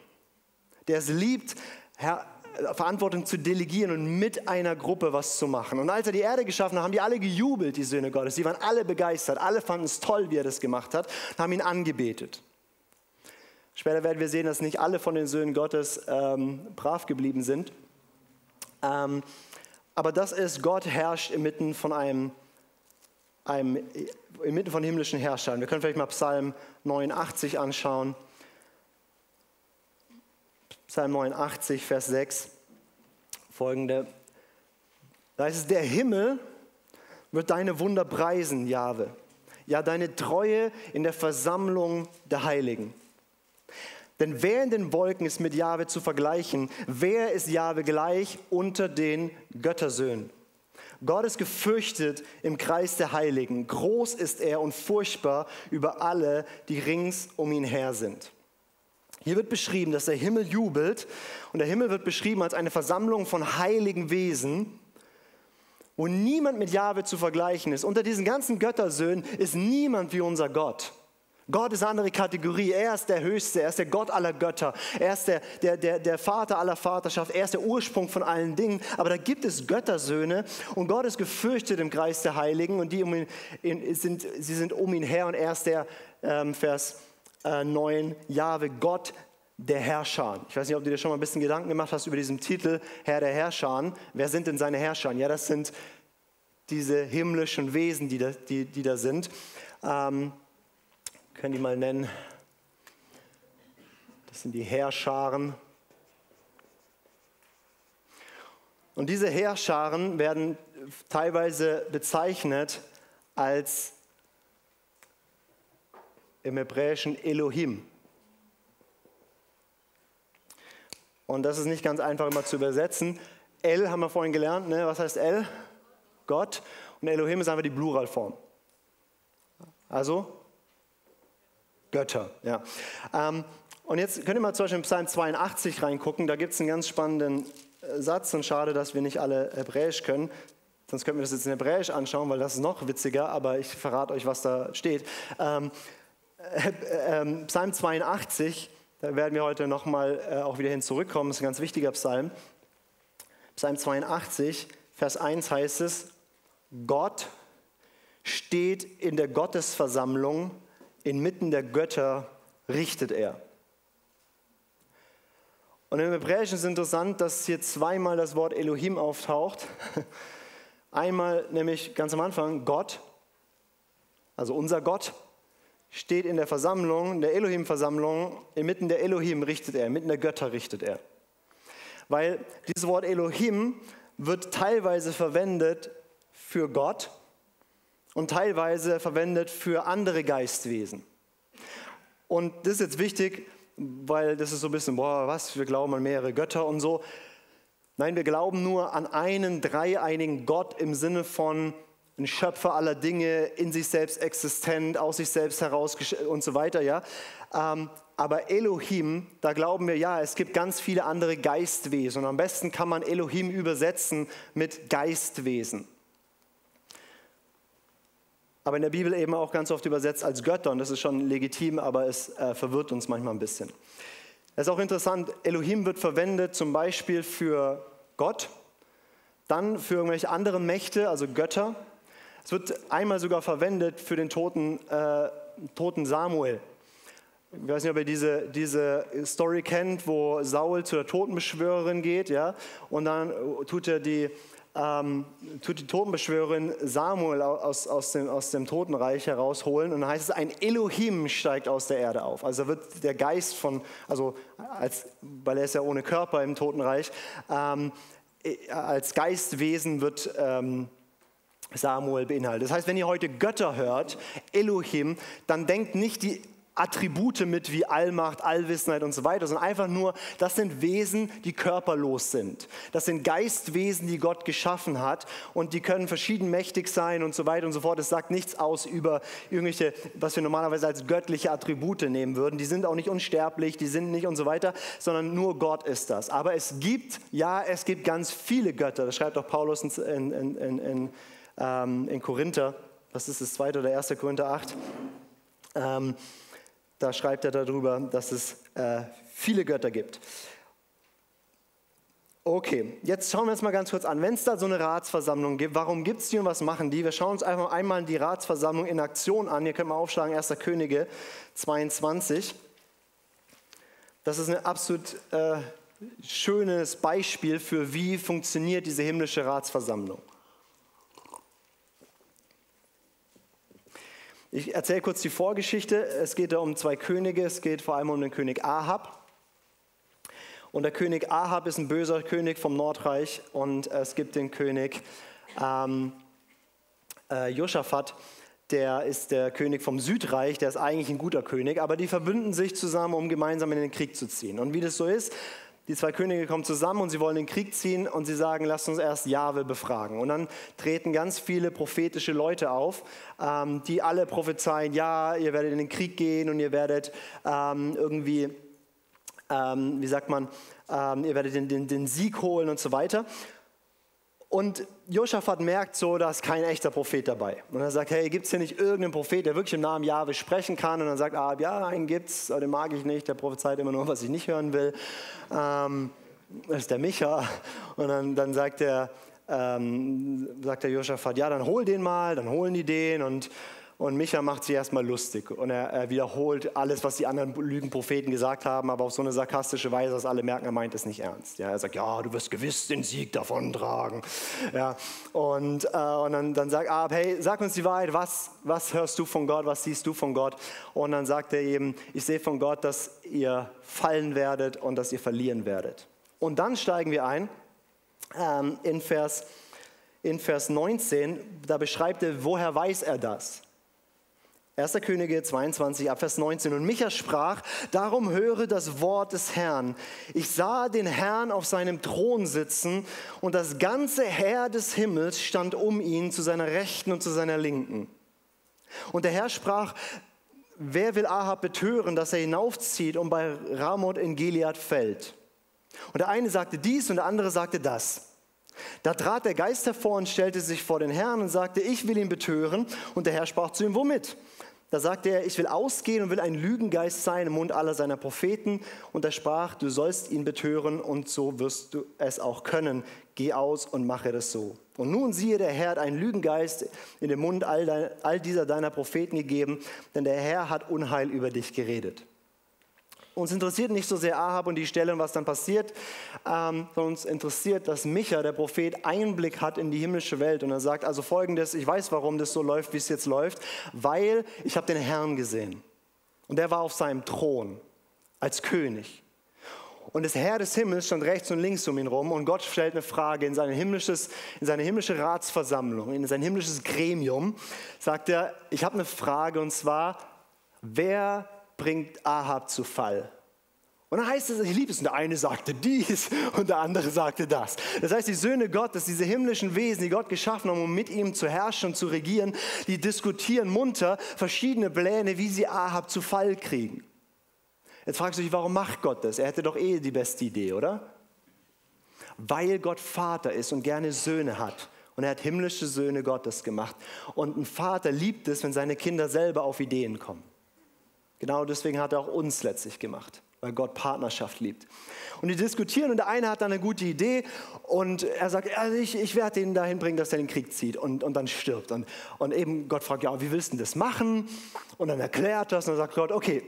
Der es liebt, Herr, Verantwortung zu delegieren und mit einer Gruppe was zu machen. Und als er die Erde geschaffen hat, haben die alle gejubelt, die Söhne Gottes. Die waren alle begeistert. Alle fanden es toll, wie er das gemacht hat und haben ihn angebetet. Später werden wir sehen, dass nicht alle von den Söhnen Gottes ähm, brav geblieben sind. Ähm, aber das ist, Gott herrscht inmitten von einem, einem inmitten von himmlischen Herrschern. Wir können vielleicht mal Psalm 89 anschauen. Psalm 89, Vers 6, folgende. Da heißt es, der Himmel wird deine Wunder preisen, Jahwe. Ja, deine Treue in der Versammlung der Heiligen. Denn wer in den Wolken ist mit Jahwe zu vergleichen? Wer ist Jahwe gleich unter den Göttersöhnen? Gott ist gefürchtet im Kreis der Heiligen. Groß ist er und furchtbar über alle, die rings um ihn her sind. Hier wird beschrieben, dass der Himmel jubelt und der Himmel wird beschrieben als eine Versammlung von heiligen Wesen, wo niemand mit Jahwe zu vergleichen ist. Unter diesen ganzen Göttersöhnen ist niemand wie unser Gott. Gott ist eine andere Kategorie. Er ist der Höchste, er ist der Gott aller Götter, er ist der, der, der, der Vater aller Vaterschaft, er ist der Ursprung von allen Dingen. Aber da gibt es Göttersöhne und Gott ist gefürchtet im Kreis der Heiligen und die um ihn, sind, sie sind um ihn her und er ist der, ähm, Vers äh, neuen Jahwe, Gott der Herrscher. Ich weiß nicht, ob du dir schon mal ein bisschen Gedanken gemacht hast über diesen Titel, Herr der Herrscher. Wer sind denn seine Herrscher? Ja, das sind diese himmlischen Wesen, die da, die, die da sind. Ähm, können die mal nennen. Das sind die Herrscharen. Und diese Herrscharen werden teilweise bezeichnet als im Hebräischen Elohim. Und das ist nicht ganz einfach immer zu übersetzen. El haben wir vorhin gelernt, ne? was heißt El? Gott. Und Elohim ist einfach die Pluralform. Also Götter. Ja. Ähm, und jetzt könnt ihr mal zum Beispiel in Psalm 82 reingucken. Da gibt es einen ganz spannenden äh, Satz und schade, dass wir nicht alle Hebräisch können. Sonst könnten wir das jetzt in Hebräisch anschauen, weil das ist noch witziger, aber ich verrate euch, was da steht. Ähm, äh, äh, Psalm 82, da werden wir heute nochmal äh, auch wieder hin zurückkommen, das ist ein ganz wichtiger Psalm. Psalm 82, Vers 1 heißt es, Gott steht in der Gottesversammlung, inmitten der Götter richtet er. Und im Hebräischen ist interessant, dass hier zweimal das Wort Elohim auftaucht. *laughs* Einmal nämlich ganz am Anfang Gott, also unser Gott, steht in der Versammlung, der Elohim-Versammlung, inmitten der Elohim richtet er, inmitten der Götter richtet er. Weil dieses Wort Elohim wird teilweise verwendet für Gott und teilweise verwendet für andere Geistwesen. Und das ist jetzt wichtig, weil das ist so ein bisschen, boah, was, wir glauben an mehrere Götter und so. Nein, wir glauben nur an einen dreieinigen Gott im Sinne von ein Schöpfer aller Dinge, in sich selbst existent, aus sich selbst heraus und so weiter. Ja? Ähm, aber Elohim, da glauben wir, ja, es gibt ganz viele andere Geistwesen. Und am besten kann man Elohim übersetzen mit Geistwesen. Aber in der Bibel eben auch ganz oft übersetzt als Götter. Und das ist schon legitim, aber es äh, verwirrt uns manchmal ein bisschen. Es ist auch interessant, Elohim wird verwendet zum Beispiel für Gott, dann für irgendwelche anderen Mächte, also Götter. Es wird einmal sogar verwendet für den toten, äh, toten Samuel. Ich weiß nicht, ob ihr diese, diese Story kennt, wo Saul zur Totenbeschwörerin geht, ja, und dann tut er die, ähm, tut die Totenbeschwörerin Samuel aus, aus, dem, aus dem Totenreich herausholen und dann heißt es, ein Elohim steigt aus der Erde auf. Also wird der Geist von, also als, weil er ist ja ohne Körper im Totenreich, ähm, als Geistwesen wird ähm, Samuel beinhaltet. Das heißt, wenn ihr heute Götter hört, Elohim, dann denkt nicht die Attribute mit wie Allmacht, Allwissenheit und so weiter, sondern einfach nur, das sind Wesen, die körperlos sind. Das sind Geistwesen, die Gott geschaffen hat und die können verschieden mächtig sein und so weiter und so fort. Es sagt nichts aus über irgendwelche, was wir normalerweise als göttliche Attribute nehmen würden. Die sind auch nicht unsterblich, die sind nicht und so weiter, sondern nur Gott ist das. Aber es gibt, ja, es gibt ganz viele Götter. Das schreibt auch Paulus in, in, in, in, ähm, in Korinther. Was ist das zweite oder erste Korinther 8? Ähm, da schreibt er darüber, dass es äh, viele Götter gibt. Okay, jetzt schauen wir uns mal ganz kurz an. Wenn es da so eine Ratsversammlung gibt, warum gibt es die und was machen die? Wir schauen uns einfach einmal die Ratsversammlung in Aktion an. Hier können wir aufschlagen, 1. Könige 22. Das ist ein absolut äh, schönes Beispiel für, wie funktioniert diese himmlische Ratsversammlung. Ich erzähle kurz die Vorgeschichte. Es geht da um zwei Könige. Es geht vor allem um den König Ahab. Und der König Ahab ist ein böser König vom Nordreich. Und es gibt den König ähm, äh, Josaphat, der ist der König vom Südreich, der ist eigentlich ein guter König, aber die verbünden sich zusammen, um gemeinsam in den Krieg zu ziehen. Und wie das so ist, die zwei Könige kommen zusammen und sie wollen den Krieg ziehen und sie sagen, lasst uns erst Jahwe befragen. Und dann treten ganz viele prophetische Leute auf, ähm, die alle prophezeien, ja, ihr werdet in den Krieg gehen und ihr werdet ähm, irgendwie, ähm, wie sagt man, ähm, ihr werdet den, den, den Sieg holen und so weiter. Und Josaphat merkt so, da ist kein echter Prophet dabei. Und er sagt, hey, gibt es hier nicht irgendeinen Prophet, der wirklich im Namen Jahwe sprechen kann? Und dann sagt Ahab, ja, einen gibt's, aber den mag ich nicht, der prophezeit immer nur, was ich nicht hören will. Ähm, das ist der Micha. Und dann, dann sagt der, ähm, sagt der Josaphat, ja, dann hol den mal, dann holen die den und und Micha macht sich erstmal lustig und er, er, wiederholt alles, was die anderen Lügenpropheten gesagt haben, aber auf so eine sarkastische Weise, dass alle merken, er meint es nicht ernst. Ja, er sagt, ja, du wirst gewiss den Sieg davontragen. Ja, und, äh, und dann, dann sagt Ab, hey, sag uns die Wahrheit, was, was hörst du von Gott, was siehst du von Gott? Und dann sagt er eben, ich sehe von Gott, dass ihr fallen werdet und dass ihr verlieren werdet. Und dann steigen wir ein ähm, in, Vers, in Vers 19, da beschreibt er, woher weiß er das? 1. Könige 22, Abvers 19. Und Micha sprach, darum höre das Wort des Herrn. Ich sah den Herrn auf seinem Thron sitzen und das ganze Heer des Himmels stand um ihn zu seiner Rechten und zu seiner Linken. Und der Herr sprach, wer will Ahab betören, dass er hinaufzieht und bei Ramoth in Gilead fällt? Und der eine sagte dies und der andere sagte das. Da trat der Geist hervor und stellte sich vor den Herrn und sagte, ich will ihn betören. Und der Herr sprach zu ihm, womit? Da sagte er, ich will ausgehen und will ein Lügengeist sein im Mund aller seiner Propheten. Und er sprach, du sollst ihn betören und so wirst du es auch können. Geh aus und mache das so. Und nun siehe, der Herr hat einen Lügengeist in den Mund all, dein, all dieser deiner Propheten gegeben, denn der Herr hat Unheil über dich geredet. Uns interessiert nicht so sehr Ahab und die Stelle und was dann passiert, ähm, sondern uns interessiert, dass Micha, der Prophet, Einblick hat in die himmlische Welt. Und er sagt also folgendes, ich weiß, warum das so läuft, wie es jetzt läuft, weil ich habe den Herrn gesehen. Und der war auf seinem Thron als König. Und das Herr des Himmels stand rechts und links um ihn rum und Gott stellt eine Frage in, sein himmlisches, in seine himmlische Ratsversammlung, in sein himmlisches Gremium, sagt er, ich habe eine Frage und zwar, wer bringt Ahab zu Fall. Und dann heißt es, ich liebe es, und der eine sagte dies *laughs* und der andere sagte das. Das heißt, die Söhne Gottes, diese himmlischen Wesen, die Gott geschaffen haben, um mit ihm zu herrschen und zu regieren, die diskutieren munter verschiedene Pläne, wie sie Ahab zu Fall kriegen. Jetzt fragst du dich, warum macht Gott das? Er hätte doch eh die beste Idee, oder? Weil Gott Vater ist und gerne Söhne hat. Und er hat himmlische Söhne Gottes gemacht. Und ein Vater liebt es, wenn seine Kinder selber auf Ideen kommen. Genau deswegen hat er auch uns letztlich gemacht, weil Gott Partnerschaft liebt. Und die diskutieren und der eine hat dann eine gute Idee und er sagt, also ich, ich werde den dahin bringen, dass er den Krieg zieht und, und dann stirbt. Und, und eben Gott fragt, ja, wie willst du das machen? Und dann erklärt das und dann sagt Gott, okay,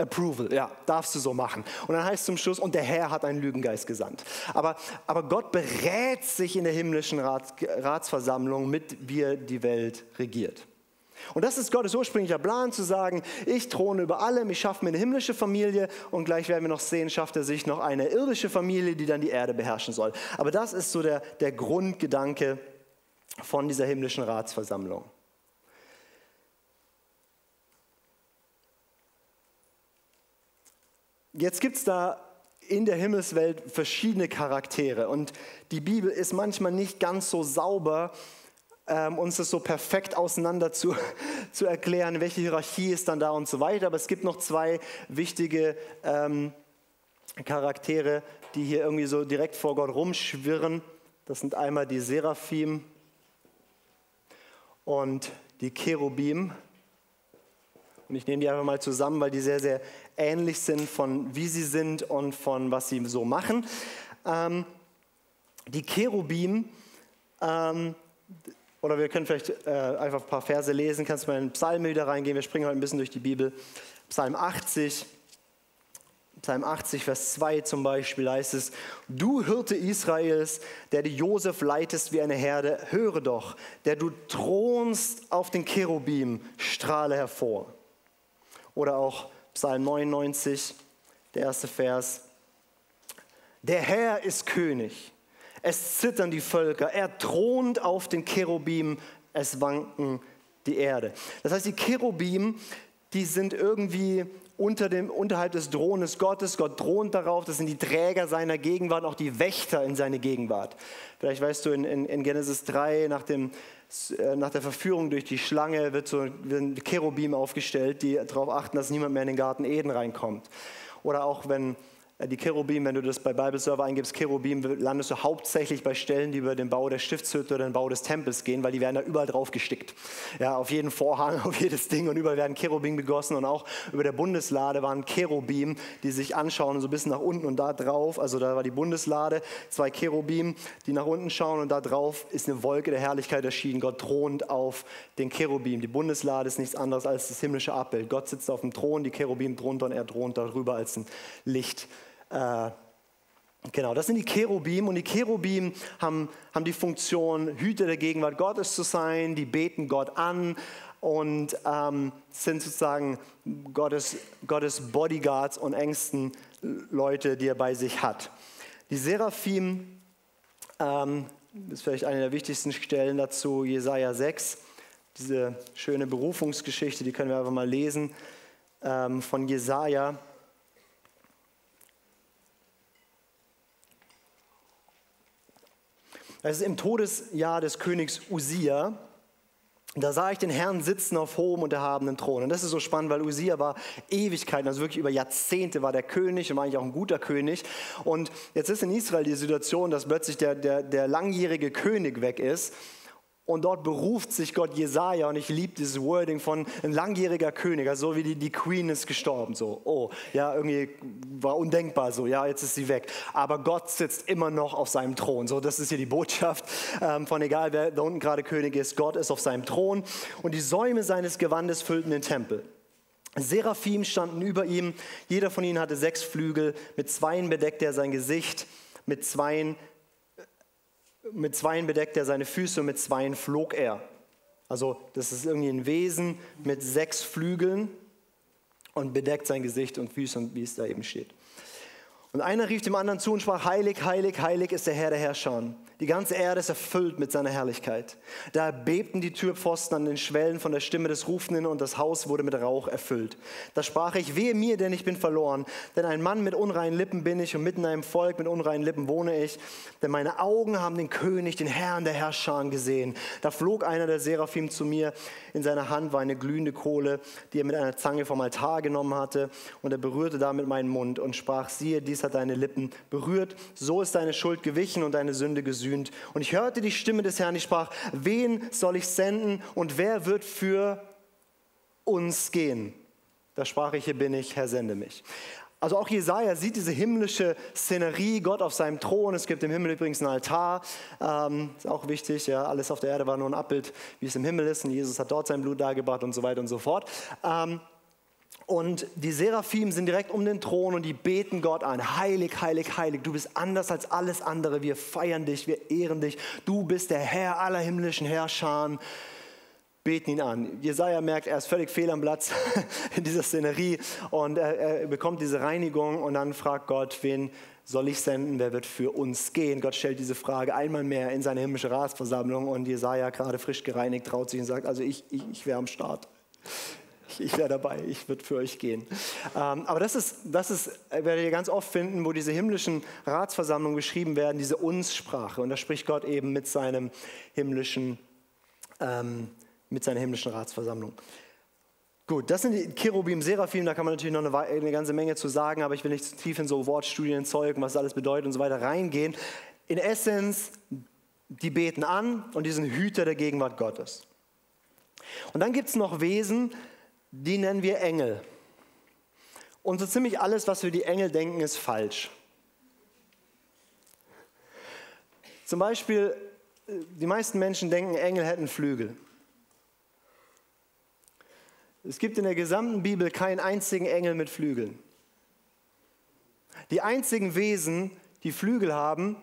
Approval, ja, darfst du so machen. Und dann heißt es zum Schluss, und der Herr hat einen Lügengeist gesandt. Aber, aber Gott berät sich in der himmlischen Rats, Ratsversammlung mit, wie er die Welt regiert. Und das ist Gottes ursprünglicher Plan, zu sagen, ich throne über allem, ich schaffe mir eine himmlische Familie und gleich werden wir noch sehen, schafft er sich noch eine irdische Familie, die dann die Erde beherrschen soll. Aber das ist so der, der Grundgedanke von dieser himmlischen Ratsversammlung. Jetzt gibt es da in der Himmelswelt verschiedene Charaktere und die Bibel ist manchmal nicht ganz so sauber, ähm, uns das so perfekt auseinander zu, *laughs* zu erklären, welche Hierarchie ist dann da und so weiter. Aber es gibt noch zwei wichtige ähm, Charaktere, die hier irgendwie so direkt vor Gott rumschwirren. Das sind einmal die Seraphim und die Cherubim. Und ich nehme die einfach mal zusammen, weil die sehr, sehr ähnlich sind von wie sie sind und von was sie so machen. Ähm, die Cherubim ähm, oder wir können vielleicht äh, einfach ein paar Verse lesen. Kannst du mal in Psalme wieder reingehen? Wir springen heute ein bisschen durch die Bibel. Psalm 80. Psalm 80, Vers 2 zum Beispiel heißt es, du Hirte Israels, der die Josef leitest wie eine Herde, höre doch, der du thronst auf den Cherubim, strahle hervor. Oder auch Psalm 99, der erste Vers, der Herr ist König, es zittern die Völker, er thront auf den Cherubim, es wanken die Erde. Das heißt, die Cherubim, die sind irgendwie unter dem, unterhalb des Thrones Gottes. Gott thront darauf, das sind die Träger seiner Gegenwart, auch die Wächter in seine Gegenwart. Vielleicht weißt du, in, in, in Genesis 3, nach, dem, äh, nach der Verführung durch die Schlange, wird so ein Cherubim aufgestellt, die darauf achten, dass niemand mehr in den Garten Eden reinkommt. Oder auch wenn die Cherubim, wenn du das bei Bibleserver eingibst, Cherubim, landest du hauptsächlich bei Stellen, die über den Bau der Stiftshütte oder den Bau des Tempels gehen, weil die werden da überall drauf gestickt. Ja, auf jeden Vorhang, *laughs* auf jedes Ding und überall werden Cherubim begossen und auch über der Bundeslade waren Cherubim, die sich anschauen, so ein bisschen nach unten und da drauf, also da war die Bundeslade, zwei Cherubim, die nach unten schauen und da drauf ist eine Wolke der Herrlichkeit erschienen. Gott thront auf den Cherubim. Die Bundeslade ist nichts anderes als das himmlische Abbild. Gott sitzt auf dem Thron, die Cherubim drunter und er thront darüber als ein Licht. Äh, genau, das sind die Cherubim und die Cherubim haben, haben die Funktion, Hüter der Gegenwart Gottes zu sein, die beten Gott an und ähm, sind sozusagen Gottes, Gottes Bodyguards und engsten Leute, die er bei sich hat. Die Seraphim, ähm, das ist vielleicht eine der wichtigsten Stellen dazu, Jesaja 6, diese schöne Berufungsgeschichte, die können wir einfach mal lesen, ähm, von Jesaja. Das ist im Todesjahr des Königs Usia. Da sah ich den Herrn sitzen auf hohem und erhabenen Thron. Und das ist so spannend, weil Usia war Ewigkeiten, also wirklich über Jahrzehnte war der König und war eigentlich auch ein guter König. Und jetzt ist in Israel die Situation, dass plötzlich der, der, der langjährige König weg ist und dort beruft sich Gott Jesaja und ich liebe dieses Wording von ein langjähriger König, also so wie die, die Queen ist gestorben, so, oh, ja, irgendwie war undenkbar, so, ja, jetzt ist sie weg. Aber Gott sitzt immer noch auf seinem Thron, so, das ist hier die Botschaft ähm, von egal, wer da unten gerade König ist, Gott ist auf seinem Thron. Und die Säume seines Gewandes füllten den Tempel. Seraphim standen über ihm, jeder von ihnen hatte sechs Flügel, mit zweien bedeckte er sein Gesicht, mit zweien mit zweien bedeckt er seine Füße und mit zweien flog er. Also das ist irgendwie ein Wesen mit sechs Flügeln und bedeckt sein Gesicht und Füße und wie es da eben steht. Und einer rief dem anderen zu und sprach, heilig, heilig, heilig ist der Herr der Herrscher. Die ganze Erde ist erfüllt mit seiner Herrlichkeit. Da bebten die Türpfosten an den Schwellen von der Stimme des Rufenden und das Haus wurde mit Rauch erfüllt. Da sprach ich, wehe mir, denn ich bin verloren. Denn ein Mann mit unreinen Lippen bin ich und mitten in einem Volk mit unreinen Lippen wohne ich. Denn meine Augen haben den König, den Herrn der Herrscher gesehen. Da flog einer der Seraphim zu mir. In seiner Hand war eine glühende Kohle, die er mit einer Zange vom Altar genommen hatte. Und er berührte damit meinen Mund und sprach, siehe, dies hat deine Lippen berührt. So ist deine Schuld gewichen und deine Sünde gesühnt. Und ich hörte die Stimme des Herrn, die sprach, wen soll ich senden und wer wird für uns gehen? Da sprach ich, hier bin ich, Herr, sende mich. Also auch Jesaja sieht diese himmlische Szenerie, Gott auf seinem Thron. Es gibt im Himmel übrigens einen Altar, ähm, ist auch wichtig. Ja, alles auf der Erde war nur ein Abbild, wie es im Himmel ist. Und Jesus hat dort sein Blut dargebracht und so weiter und so fort. Ähm, und die Seraphim sind direkt um den Thron und die beten Gott an. Heilig, heilig, heilig. Du bist anders als alles andere. Wir feiern dich, wir ehren dich. Du bist der Herr aller himmlischen Herrscher beten ihn an. Jesaja merkt, er ist völlig fehl am Platz *laughs* in dieser Szenerie und er, er, bekommt diese Reinigung und dann fragt Gott, wen soll ich senden, wer wird für uns gehen? Gott stellt diese Frage einmal mehr in seine himmlische Ratsversammlung und Jesaja, gerade frisch gereinigt, traut sich und sagt, also ich, ich, ich wäre am Start. Ich, wäre dabei, ich würde für euch gehen. Ähm, aber das ist, das ist, werdet ihr ganz oft finden, wo diese himmlischen Ratsversammlungen beschrieben werden, diese Uns-Sprache. Und da spricht Gott eben mit seinem himmlischen ähm, mit seiner himmlischen Ratsversammlung. Gut, das sind die Cherubim, Seraphim, da kann man natürlich noch eine, eine, ganze Menge zu sagen, aber ich will nicht zu tief in so Wortstudien, Zeug, was das alles bedeutet und so weiter reingehen. In Essenz, die beten an und die sind Hüter der Gegenwart Gottes. Und dann gibt es noch Wesen, die nennen wir Engel. Und so ziemlich alles, was wir die Engel denken, ist falsch. Zum Beispiel, die meisten Menschen denken, Engel hätten Flügel. Es gibt in der gesamten Bibel keinen einzigen Engel mit Flügeln. Die einzigen Wesen, die Flügel haben,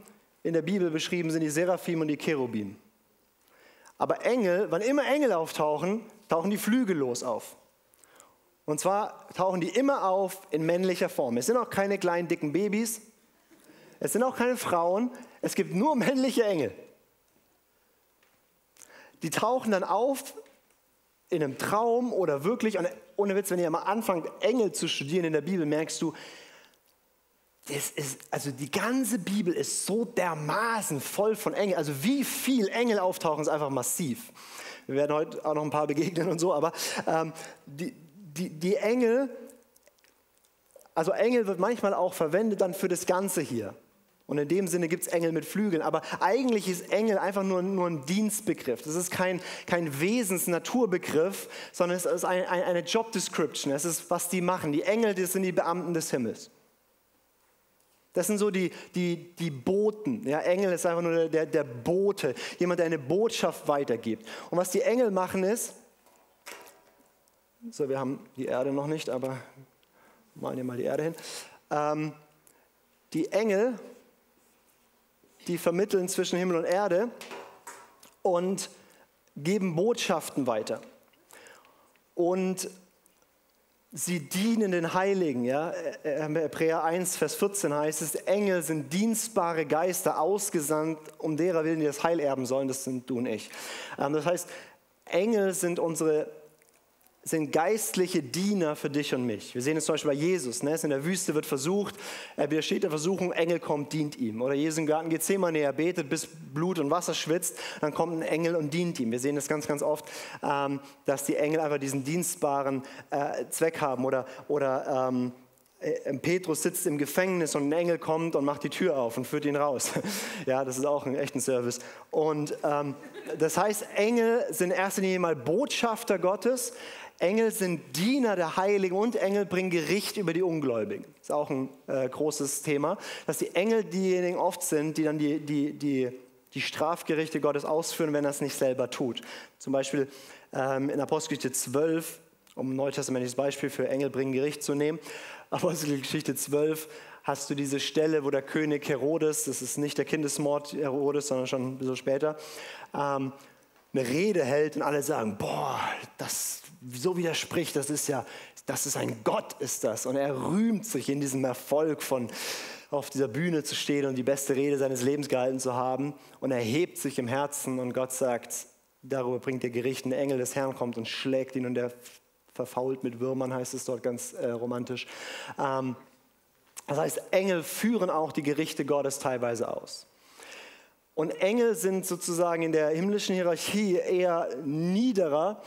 in der Bibel beschrieben sind die Seraphim und die Cherubim. Aber Engel, wann immer Engel auftauchen, tauchen die flügellos auf. Und zwar tauchen die immer auf in männlicher Form. Es sind auch keine kleinen dicken Babys, es sind auch keine Frauen, es gibt nur männliche Engel. Die tauchen dann auf in einem Traum oder wirklich, ohne Witz, wenn ihr mal anfangt, Engel zu studieren in der Bibel, merkst du, das ist, also die ganze Bibel ist so dermaßen voll von Engeln. Also wie viel Engel auftauchen, ist einfach massiv. Wir werden heute auch noch ein paar begegnen und so, aber ähm, die, die, die Engel, also Engel wird manchmal auch verwendet dann für das Ganze hier. Und in dem Sinne gibt es Engel mit Flügeln. Aber eigentlich ist Engel einfach nur, nur ein Dienstbegriff. Das ist kein, kein Wesens-Naturbegriff, sondern es ist ein, ein, eine Job Description. Es ist, was die machen. Die Engel, das sind die Beamten des Himmels. Das sind so die, die, die Boten. Ja, Engel ist einfach nur der, der Bote, jemand, der eine Botschaft weitergibt. Und was die Engel machen ist, so, wir haben die Erde noch nicht, aber malen hier mal die Erde hin. Ähm, die Engel die vermitteln zwischen Himmel und Erde und geben Botschaften weiter. Und sie dienen den Heiligen. Ja? Hebräer 1, Vers 14 heißt es, Engel sind dienstbare Geister ausgesandt, um derer willen, die das Heil erben sollen. Das sind du und ich. Ähm, das heißt, Engel sind unsere sind geistliche Diener für dich und mich. Wir sehen es zum Beispiel bei Jesus. Ne? In der Wüste, wird versucht, er widersteht der Versuchung, Engel kommt, dient ihm. Oder Jesus im Garten Gethsemane, er betet, bis Blut und Wasser schwitzt, dann kommt ein Engel und dient ihm. Wir sehen das ganz, ganz oft, ähm, dass die Engel einfach diesen dienstbaren äh, Zweck haben. Oder, oder ähm, äh, Petrus sitzt im Gefängnis und ein Engel kommt und macht die Tür auf und führt ihn raus. *laughs* Ja, das ist auch ein echter Service. Und ähm, das heißt, Engel sind in erster Linie mal Botschafter Gottes. Engel sind Diener der Heiligen und Engel bringen Gericht über die Ungläubigen. Das ist auch ein äh, großes Thema, dass die Engel diejenigen oft sind, die dann die, die, die, die Strafgerichte Gottes ausführen, wenn er es nicht selber tut. Zum Beispiel ähm, in Apostelgeschichte 12, um ein neutestamentliches Beispiel für Engel bringen Gericht zu nehmen. *laughs* Apostelgeschichte 12 hast du diese Stelle, wo der König Herodes, das ist nicht der Kindesmord Herodes, sondern schon ein bisschen später, ähm, eine Rede hält und alle sagen, boah, das so widerspricht, das ist ja, das ist ein Gott, ist das. Und er rühmt sich in diesem Erfolg von auf dieser Bühne zu stehen und die beste Rede seines Lebens gehalten zu haben. Und er hebt sich im Herzen und Gott sagt, darüber bringt der Gericht, ein Engel des Herrn kommt und schlägt ihn und er verfault mit Würmern, heißt es dort ganz äh, romantisch. Ähm, das heißt, Engel führen auch die Gerichte Gottes teilweise aus. Und Engel sind sozusagen in der himmlischen Hierarchie eher niederer,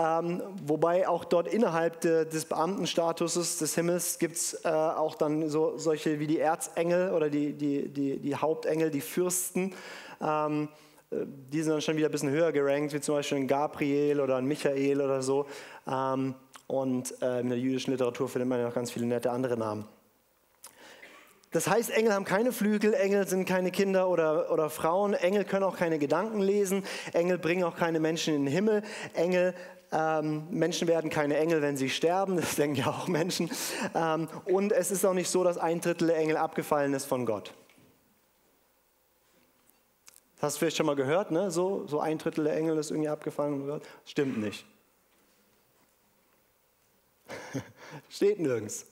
ähm, wobei auch dort innerhalb de, des Beamtenstatuses des Himmels gibt es äh, auch dann so, solche wie die Erzengel oder die, die, die, die Hauptengel, die Fürsten. Ähm, äh, die sind dann schon wieder ein bisschen höher gerankt, wie zum Beispiel ein Gabriel oder ein Michael oder so. Ähm, und äh, in der jüdischen Literatur findet man ja noch ganz viele nette andere Namen. Das heißt, Engel haben keine Flügel, Engel sind keine Kinder oder, oder Frauen, Engel können auch keine Gedanken lesen, Engel bringen auch keine Menschen in den Himmel, Engel ähm, Menschen werden keine Engel, wenn sie sterben, *laughs* das denken ja auch Menschen. Ähm, und es ist auch nicht so, dass ein Drittel der Engel abgefallen ist von Gott. Das hast du vielleicht schon mal gehört, ne? so, so ein Drittel der Engel ist irgendwie abgefallen von Gott. Stimmt nicht. *laughs* Steht nirgends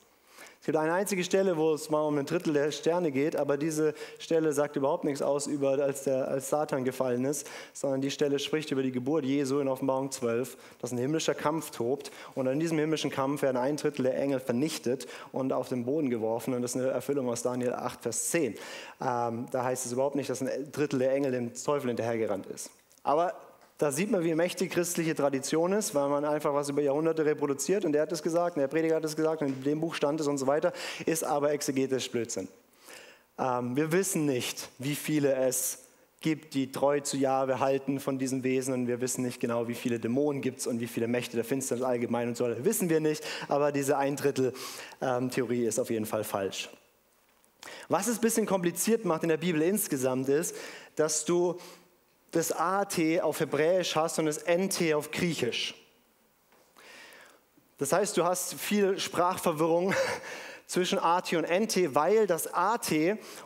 gibt eine einzige Stelle, wo es mal um ein Drittel der Sterne geht, aber diese Stelle sagt überhaupt nichts aus, über, als, der, als Satan gefallen ist, sondern die Stelle spricht über die Geburt Jesu in Offenbarung 12, dass ein himmlischer Kampf tobt und in diesem himmlischen Kampf werden ein Drittel der Engel vernichtet und auf den Boden geworfen und das ist eine Erfüllung aus Daniel 8, Vers 10. Ähm, da heißt es überhaupt nicht, dass ein Drittel der Engel dem Teufel hinterhergerannt ist. Aber da sieht man, wie mächtig christliche Tradition ist, weil man einfach was über Jahrhunderte reproduziert und der hat es gesagt, und der Prediger hat es gesagt, und in dem Buch stand es und so weiter, ist aber exegetisch Blödsinn. Ähm, wir wissen nicht, wie viele es gibt, die treu zu Jahwe halten von diesen Wesen und wir wissen nicht genau, wie viele Dämonen gibt es und wie viele Mächte der Finsternis allgemein und so weiter. Wissen wir nicht, aber diese Eindrittel-Theorie ist auf jeden Fall falsch. Was es ein bisschen kompliziert macht in der Bibel insgesamt ist, dass du das AT auf Hebräisch hast und das NT auf Griechisch. Das heißt, du hast viel Sprachverwirrung zwischen AT und NT, weil das AT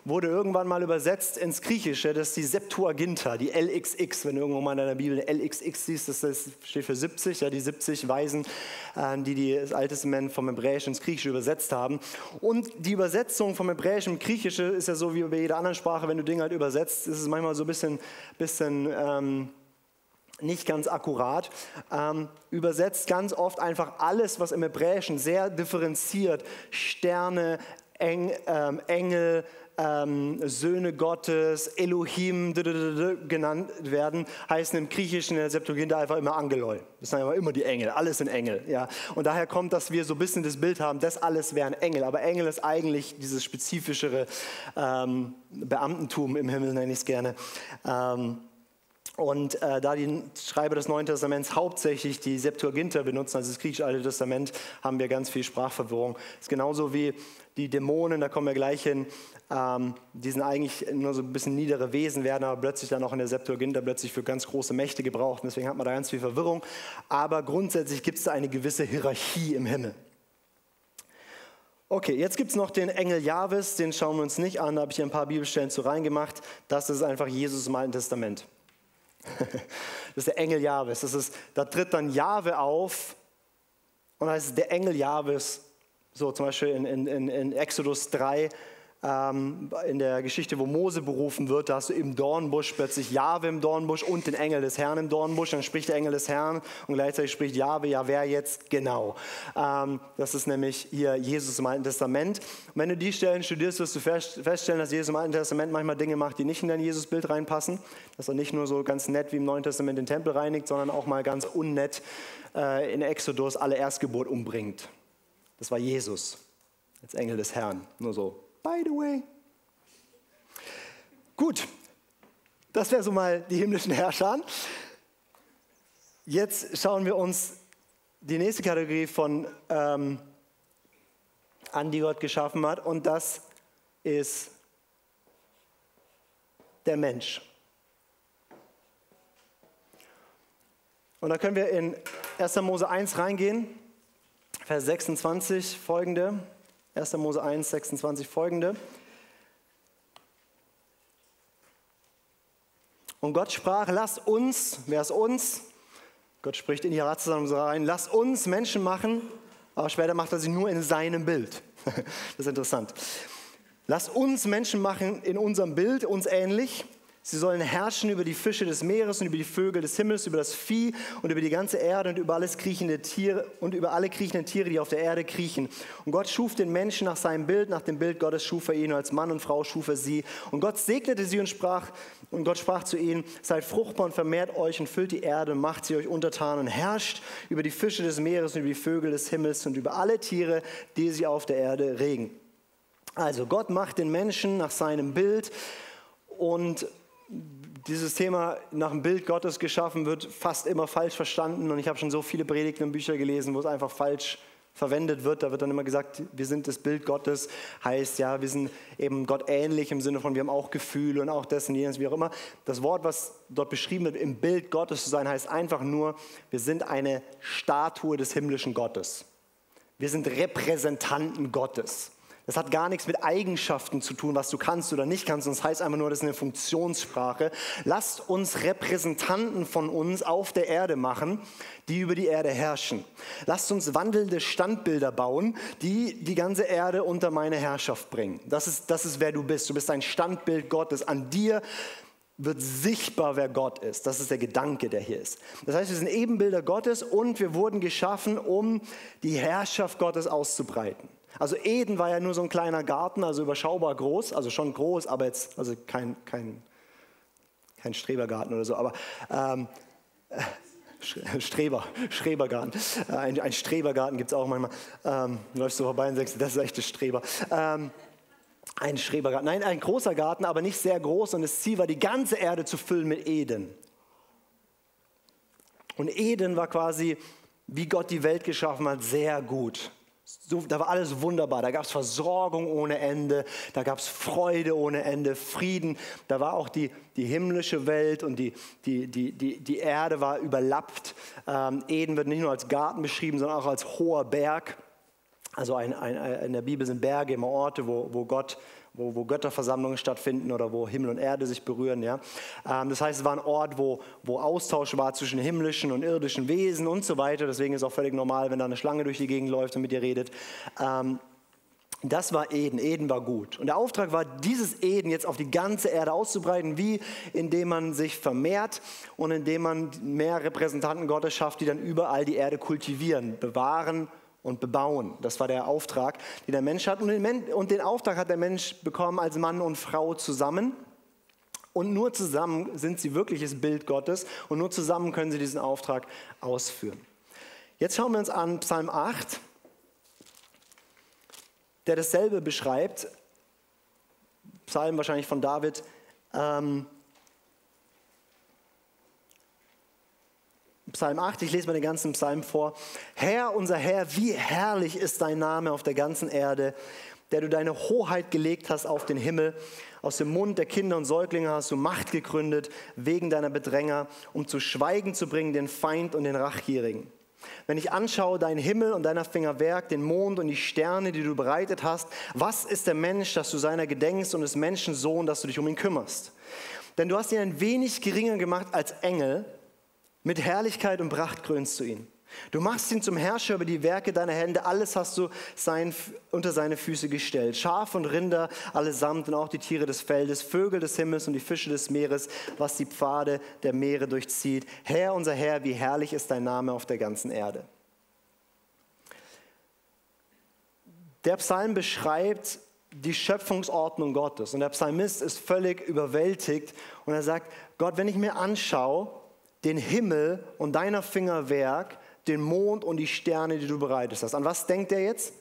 wurde irgendwann mal übersetzt ins Griechische, das ist die Septuaginta, die LXX, wenn du irgendwo mal in deiner Bibel eine LXX siehst, das steht für 70, ja, die 70 Weisen, äh, die, das Alte Testament vom Hebräischen ins Griechische übersetzt haben. Und die Übersetzung vom Hebräischen ins Griechische ist ja so wie bei jeder anderen Sprache, wenn du Dinge halt übersetzt, ist es manchmal so ein bisschen, bisschen ähm, nicht ganz akkurat, ähm, übersetzt ganz oft einfach alles, was im Hebräischen sehr differenziert, Sterne, Eng, ähm, Engel, ähm, Söhne Gottes, Elohim genannt werden, heißen im Griechischen in der Septuaginta einfach immer Angeloi. Das sind einfach immer die Engel, alles sind Engel. Ja. Und daher kommt, dass wir so ein bisschen das Bild haben, das alles wären Engel. Aber Engel ist eigentlich dieses spezifischere ähm, Beamtentum im Himmel, nenne ich es gerne. Ähm, und äh, da die Schreiber des Neuen Testaments hauptsächlich die Septuaginta benutzen, also das griechische Alte Testament, haben wir ganz viel Sprachverwirrung. Das ist genauso wie die Dämonen, da kommen wir gleich hin, ähm, die sind eigentlich nur so ein bisschen niedere Wesen, werden aber plötzlich dann auch in der Septuaginta plötzlich für ganz große Mächte gebraucht. Und deswegen hat man da ganz viel Verwirrung. Aber grundsätzlich gibt es da eine gewisse Hierarchie im Himmel. Okay, jetzt gibt es noch den Engel Jahwes, den schauen wir uns nicht an, da habe ich ein paar Bibelstellen zu reingemacht. Das ist einfach Jesus im Alten Testament. Das ist der Engel Jahwes. Das ist, da tritt dann Jahwe auf und ist der Engel Jahwes, so zum Beispiel in, in, in Exodus 3, ähm, in der Geschichte, wo Mose berufen wird, da hast du im Dornbusch plötzlich Jahwe im Dornbusch und den Engel des Herrn im Dornbusch. Dann spricht der Engel des Herrn und gleichzeitig spricht Jahwe, ja, wer jetzt genau? Ähm, das ist nämlich hier Jesus im Alten Testament. Und wenn du die Stellen studierst, wirst du feststellen, dass Jesus im Alten Testament manchmal Dinge macht, die nicht in dein Jesusbild reinpassen. Dass er nicht nur so ganz nett wie im Neuen Testament den Tempel reinigt, sondern auch mal ganz unnett äh, in Exodus alle Erstgeburt umbringt. Das war Jesus als Engel des Herrn. Nur so by the way. Gut, das wäre so mal die himmlischen Herrscher. Jetzt schauen wir uns die nächste Kategorie von ähm, an, die Gott geschaffen hat, und das ist der Mensch. Und da können wir in 1. Mose 1 reingehen, Vers 26 folgende. 1. Mose 1, 26 folgende. Und Gott sprach, lass uns, wer ist uns? Gott spricht in die Ratzusammenhang rein, lass uns Menschen machen, aber später macht er sie nur in seinem Bild. *laughs* das ist interessant. Lass uns Menschen machen in unserem Bild, uns ähnlich Sie sollen herrschen über die Fische des Meeres und über die Vögel des Himmels, über das Vieh und über die ganze Erde und über alles kriechende Tiere und über alle kriechenden Tiere, die auf der Erde kriechen. Und Gott schuf den Menschen nach seinem Bild, nach dem Bild Gottes schuf er ihn als Mann und Frau schuf er sie. Und Gott segnete sie und sprach und Gott sprach zu ihnen: Seid fruchtbar und vermehrt euch und füllt die Erde macht sie euch untertan und herrscht über die Fische des Meeres und über die Vögel des Himmels und über alle Tiere, die sie auf der Erde regen. Also Gott macht den Menschen nach seinem Bild und dieses Thema nach dem Bild Gottes geschaffen wird fast immer falsch verstanden und ich habe schon so viele Predigten und Bücher gelesen, wo es einfach falsch verwendet wird. Da wird dann immer gesagt, wir sind das Bild Gottes, heißt ja, wir sind eben Gott ähnlich im Sinne von, wir haben auch Gefühle und auch das und jenes, wie auch immer. Das Wort, was dort beschrieben wird, im Bild Gottes zu sein, heißt einfach nur, wir sind eine Statue des himmlischen Gottes. Wir sind Repräsentanten Gottes. Das hat gar nichts mit Eigenschaften zu tun, was du kannst oder nicht kannst. Das heißt einfach nur, das ist eine Funktionssprache. Lasst uns Repräsentanten von uns auf der Erde machen, die über die Erde herrschen. Lasst uns wandelnde Standbilder bauen, die die ganze Erde unter meine Herrschaft bringen. Das ist, das ist wer du bist. Du bist ein Standbild Gottes. An dir wird sichtbar, wer Gott ist. Das ist der Gedanke, der hier ist. Das heißt, wir sind Ebenbilder Gottes und wir wurden geschaffen, um die Herrschaft Gottes auszubreiten. Also Eden war ja nur so ein kleiner Garten, also überschaubar groß, also schon groß, aber jetzt also kein, kein, kein Strebergarten oder so, aber ähm, Streber, Strebergarten. Äh, ein, ein Strebergarten gibt es auch manchmal. Ähm, läufst du vorbei und sagst, das ist echt ein Streber. Ähm, ein Strebergarten. Nein, ein großer Garten, aber nicht sehr groß. Und das Ziel war, die ganze Erde zu füllen mit Eden. Und Eden war quasi, wie Gott die Welt geschaffen hat, sehr gut. So, da war alles wunderbar. Da gab es Versorgung ohne Ende, da gab es Freude ohne Ende, Frieden. Da war auch die, die himmlische Welt und die, die, die, die, die Erde war überlappt. Ähm, Eden wird nicht nur als Garten beschrieben, sondern auch als hoher Berg. Also ein, ein, in der Bibel sind Berge immer Orte, wo, wo Gott wo, wo Götterversammlungen stattfinden oder wo Himmel und Erde sich berühren. Ja? Ähm, das heißt, es war ein Ort, wo, wo Austausch war zwischen himmlischen und irdischen Wesen und so weiter. Deswegen ist auch völlig normal, wenn da eine Schlange durch die Gegend läuft und mit dir redet. Ähm, das war Eden. Eden war gut. Und der Auftrag war, dieses Eden jetzt auf die ganze Erde auszubreiten, wie indem man sich vermehrt und indem man mehr Repräsentanten Gottes schafft, die dann überall die Erde kultivieren, bewahren und bebauen. Das war der Auftrag, den der Mensch hat. Und den, und den Auftrag hat der Mensch bekommen als Mann und Frau zusammen. Und nur zusammen sind sie wirkliches Bild Gottes und nur zusammen können sie diesen Auftrag ausführen. Jetzt schauen wir uns an Psalm 8, der dasselbe beschreibt. Psalm wahrscheinlich von David. Ähm, Psalm 8, ich lese mal den ganzen Psalm vor. Herr, unser Herr, wie herrlich ist dein Name auf der ganzen Erde, der du deine Hoheit gelegt hast auf den Himmel. Aus dem Mund der Kinder und Säuglinge hast du Macht gegründet, wegen deiner Bedränger, um zu Schweigen zu bringen den Feind und den Rachgierigen. Wenn ich anschaue deinen Himmel und deiner Finger Werk, den Mond und die Sterne, die du bereitet hast, was ist der Mensch, dass du seiner gedenkst und des Menschen Sohn, dass du dich um ihn kümmerst? Denn du hast ihn ein wenig geringer gemacht als Engel mit Herrlichkeit und Pracht krönst du ihn. Du machst ihn zum Herrscher über die Werke deiner Hände. Alles hast du sein, unter seine Füße gestellt. Schaf und Rinder allesamt und auch die Tiere des Feldes, Vögel des Himmels und die Fische des Meeres, was die Pfade der Meere durchzieht. Herr, unser Herr, wie herrlich ist dein Name auf der ganzen Erde. Der Psalm beschreibt die Schöpfungsordnung Gottes und der Psalmist ist völlig überwältigt und er sagt, Gott, wenn ich mir anschaue, den Himmel und deiner Fingerwerk, den Mond und die Sterne, die du bereitest hast. An was denkt er jetzt?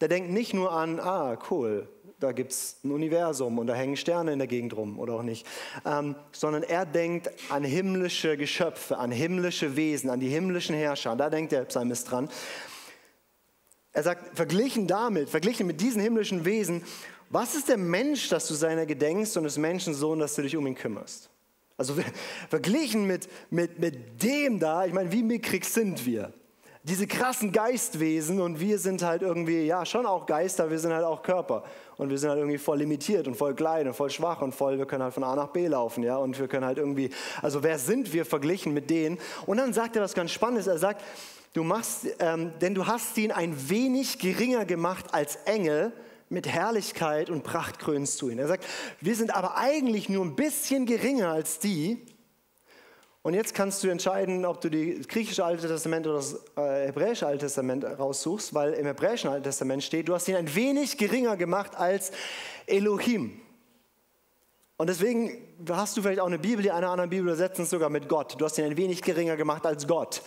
Der denkt nicht nur an, ah, cool, da gibt es ein Universum und da hängen Sterne in der Gegend rum oder auch nicht, ähm, sondern er denkt an himmlische Geschöpfe, an himmlische Wesen, an die himmlischen Herrscher. Da denkt der Psalmist dran. Er sagt, verglichen damit, verglichen mit diesen himmlischen Wesen, was ist der Mensch, dass du seiner gedenkst und des Menschensohn, dass du dich um ihn kümmerst? Also verglichen mit, mit, mit dem da, ich meine, wie mickrig sind wir? Diese krassen Geistwesen und wir sind halt irgendwie, ja, schon auch Geister, wir sind halt auch Körper. Und wir sind halt irgendwie voll limitiert und voll klein und voll schwach und voll, wir können halt von A nach B laufen, ja, und wir können halt irgendwie, also wer sind wir verglichen mit denen? Und dann sagt er was ganz Spannendes, er sagt, du machst, ähm, denn du hast ihn ein wenig geringer gemacht als Engel, mit Herrlichkeit und Pracht krönst du ihn. Er sagt, wir sind aber eigentlich nur ein bisschen geringer als die. Und jetzt kannst du entscheiden, ob du das griechische Alte Testament oder das äh, hebräische Alte Testament raussuchst, weil im hebräischen Alten Testament steht, du hast ihn ein wenig geringer gemacht als Elohim. Und deswegen hast du vielleicht auch eine Bibel, die eine andere Bibel übersetzen es sogar mit Gott. Du hast ihn ein wenig geringer gemacht als Gott.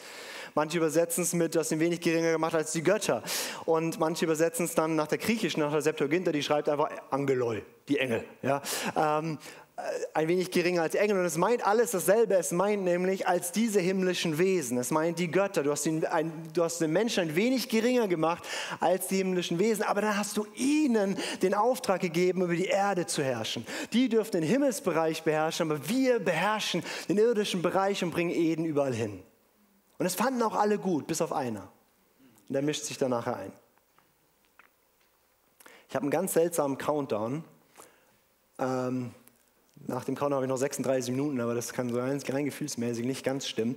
Manche übersetzen es mit, du hast ihn wenig geringer gemacht als die Götter. Und manche übersetzen es dann nach der griechischen, nach der Septuaginta, die schreibt einfach Angeloi, die Engel. Ja? Ähm, äh, ein wenig geringer als Engel. Und es meint alles dasselbe. Es meint nämlich als diese himmlischen Wesen. Es meint die Götter. Du hast, den, ein, du hast den Menschen ein wenig geringer gemacht als die himmlischen Wesen. Aber dann hast du ihnen den Auftrag gegeben, über die Erde zu herrschen. Die dürfen den Himmelsbereich beherrschen, aber wir beherrschen den irdischen Bereich und bringen Eden überall hin. Und es fanden auch alle gut, bis auf einer. Und der mischt sich dann nachher ein. Ich habe einen ganz seltsamen Countdown. Ähm, nach dem Countdown habe ich noch 36 Minuten, aber das kann so rein, rein gefühlsmäßig nicht ganz stimmen.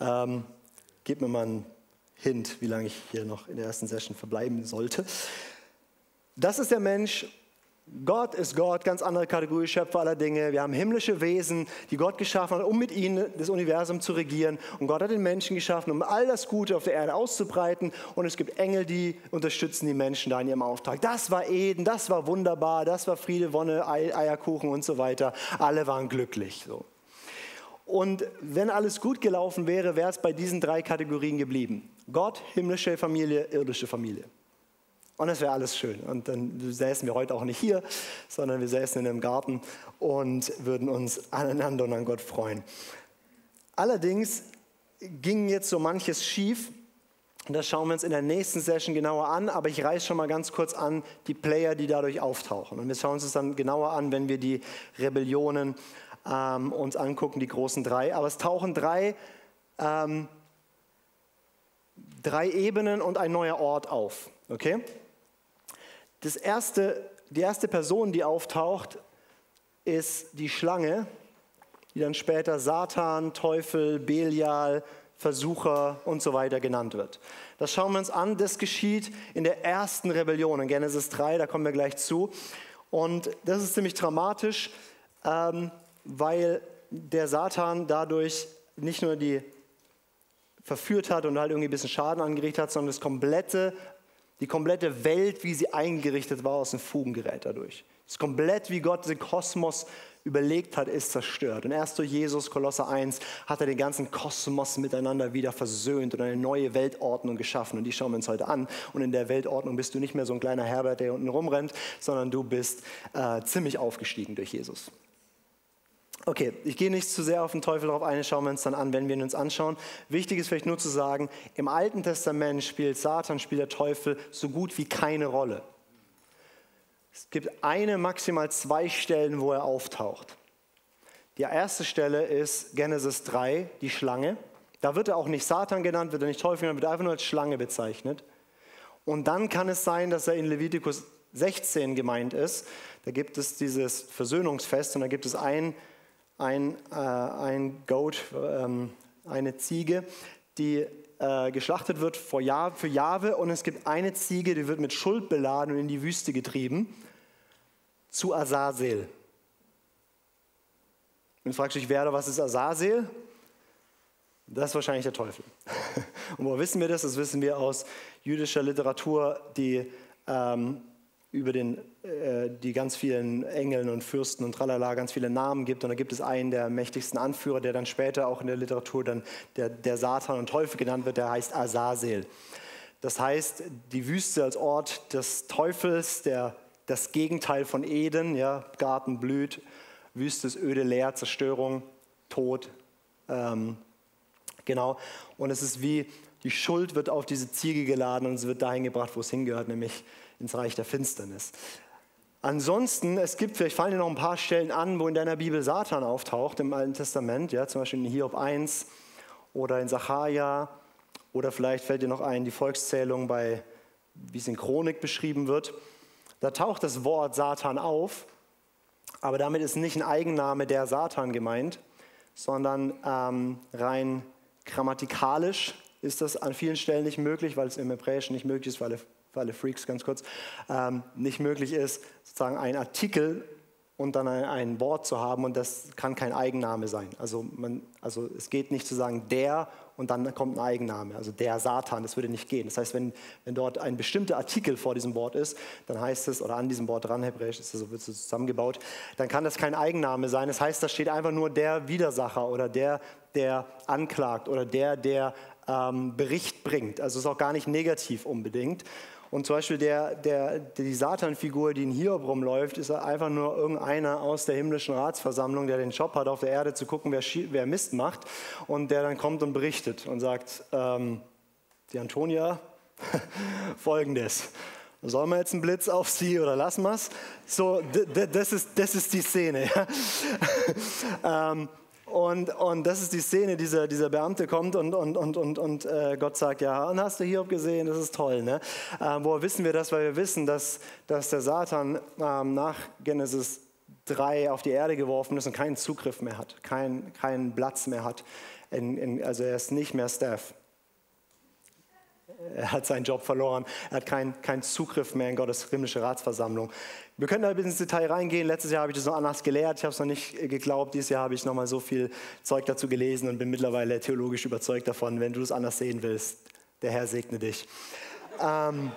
Ähm, gebt mir mal einen Hint, wie lange ich hier noch in der ersten Session verbleiben sollte. Das ist der Mensch, Gott ist Gott, ganz andere Kategorie, Schöpfer aller Dinge. Wir haben himmlische Wesen, die Gott geschaffen hat, um mit ihnen das Universum zu regieren. Und Gott hat den Menschen geschaffen, um all das Gute auf der Erde auszubreiten. Und es gibt Engel, die unterstützen die Menschen da in ihrem Auftrag. Das war Eden, das war wunderbar, das war Friede, Wonne, Eierkuchen und so weiter. Alle waren glücklich. So. Und wenn alles gut gelaufen wäre, wäre es bei diesen drei Kategorien geblieben. Gott, himmlische Familie, irdische Familie. Und es wäre alles schön. Und dann säßen wir heute auch nicht hier, sondern wir säßen in einem Garten und würden uns aneinander und an Gott freuen. Allerdings ging jetzt so manches schief. Das schauen wir uns in der nächsten Session genauer an, aber ich reiße schon mal ganz kurz an die Player, die dadurch auftauchen. Und wir schauen uns das dann genauer an, wenn wir die Rebellionen ähm, uns angucken, die großen drei. Aber es tauchen drei, ähm, drei Ebenen und ein neuer Ort auf. Okay? Das erste, die erste Person, die auftaucht, ist die Schlange, die dann später Satan, Teufel, Belial, Versucher und so weiter genannt wird. Das schauen wir uns an. Das geschieht in der ersten Rebellion, in Genesis 3, da kommen wir gleich zu. Und das ist ziemlich dramatisch, ähm, weil der Satan dadurch nicht nur die verführt hat und halt irgendwie ein bisschen Schaden angerichtet hat, sondern das komplette die komplette Welt, wie sie eingerichtet war, aus den Fugen gerät dadurch. Das komplett, wie Gott den Kosmos überlegt hat, ist zerstört. Und erst durch Jesus, Kolosser 1, hat er den ganzen Kosmos miteinander wieder versöhnt und eine neue Weltordnung geschaffen. Und die schauen wir uns heute an. Und in der Weltordnung bist du nicht mehr so ein kleiner Herbert, der unten rumrennt, sondern du bist äh, ziemlich aufgestiegen durch Jesus. Okay, ich gehe nicht zu sehr auf den Teufel drauf ein, schauen wir uns dann an, wenn wir ihn uns anschauen. Wichtig ist vielleicht nur zu sagen, im Alten Testament spielt Satan, spielt der Teufel so gut wie keine Rolle. Es gibt eine, maximal zwei Stellen, wo er auftaucht. Die erste Stelle ist Genesis 3, die Schlange. Da wird er auch nicht Satan genannt, wird er nicht Teufel genannt, wird einfach nur als Schlange bezeichnet. Und dann kann es sein, dass er in Levitikus 16 gemeint ist. Da gibt es dieses Versöhnungsfest und da gibt es ein ein, äh, ein Goat, ähm, eine Ziege, die äh, geschlachtet wird für Jahwe und es gibt eine Ziege, die wird mit Schuld beladen und in die Wüste getrieben zu Azazel. Und du fragst dich, wer oder was ist Azazel? Das ist wahrscheinlich der Teufel. *laughs* Und wo wissen wir das? Das wissen wir aus jüdischer Literatur, die ähm, über den, äh, die ganz vielen Engeln und Fürsten und tralala ganz viele Namen gibt. Und da gibt es einen der mächtigsten Anführer, der dann später auch in der Literatur dann der, der Satan und Teufel genannt wird, der heißt Azazel. Das heißt, die Wüste als Ort des Teufels, der, das Gegenteil von Eden, ja, Garten blüht, Wüste ist öde, leer, Zerstörung, Tod. Ähm, genau. Und es ist wie, die Schuld wird auf diese Ziege geladen und es wird dahin gebracht, wo es hingehört, nämlich ins Reich der Finsternis. Ansonsten, es gibt, vielleicht fallen dir noch ein paar Stellen an, wo in deiner Bibel Satan auftaucht im Alten Testament, ja, zum Beispiel in Hiob 1 oder in Sacharja oder vielleicht fällt dir noch ein, die Volkszählung bei, wie es in Chronik beschrieben wird. Da taucht das Wort Satan auf, aber damit ist nicht ein Eigenname der Satan gemeint, sondern ähm, rein grammatikalisch ist das an vielen Stellen nicht möglich, weil es im Hebräischen nicht möglich ist, weil für alle Freaks ganz kurz, ähm, nicht möglich ist, sozusagen ein Artikel und dann ein, ein, Wort zu haben und das kann kein Eigenname sein. Also, man, also es geht nicht zu sagen der und dann kommt ein Eigenname, also der Satan, das würde nicht gehen. Das heißt, wenn, wenn dort ein bestimmter Artikel vor diesem Wort ist, dann heißt es, oder an diesem Wort dran, hebräisch ist das so, wird so zusammengebaut, dann kann das kein Eigenname sein. Das heißt, da steht einfach nur der Widersacher oder der, der anklagt oder der, der ähm, Bericht bringt. Also es ist auch gar nicht negativ unbedingt. Und zum Beispiel der, der, die Satan-Figur, die in Hiob rumläuft, ist einfach nur irgendeiner aus der himmlischen Ratsversammlung, der den Job hat, auf der Erde zu gucken, wer, wer Mist macht und der dann kommt und berichtet und sagt, ähm, die Antonia, *laughs* folgendes. Sollen wir jetzt einen Blitz auf sie oder lassen wir es? So, das ist, das ist die Szene. *laughs* ähm, und, und das ist die Szene, dieser, dieser Beamte kommt und, und, und, und, und äh, Gott sagt, ja, und hast du Hiob gesehen, das ist toll. Ne? Äh, woher wissen wir das? Weil wir wissen, dass, dass der Satan ähm, nach Genesis 3 auf die Erde geworfen ist und keinen Zugriff mehr hat, kein, keinen Platz mehr hat. In, in, also er ist nicht mehr Staff. Er hat seinen Job verloren. Er hat keinen kein Zugriff mehr in Gottes himmlische Ratsversammlung. Wir können da ein bisschen ins Detail reingehen. Letztes Jahr habe ich das noch anders gelehrt. Ich habe es noch nicht geglaubt. Dieses Jahr habe ich noch mal so viel Zeug dazu gelesen und bin mittlerweile theologisch überzeugt davon. Wenn du es anders sehen willst, der Herr segne dich. Ähm,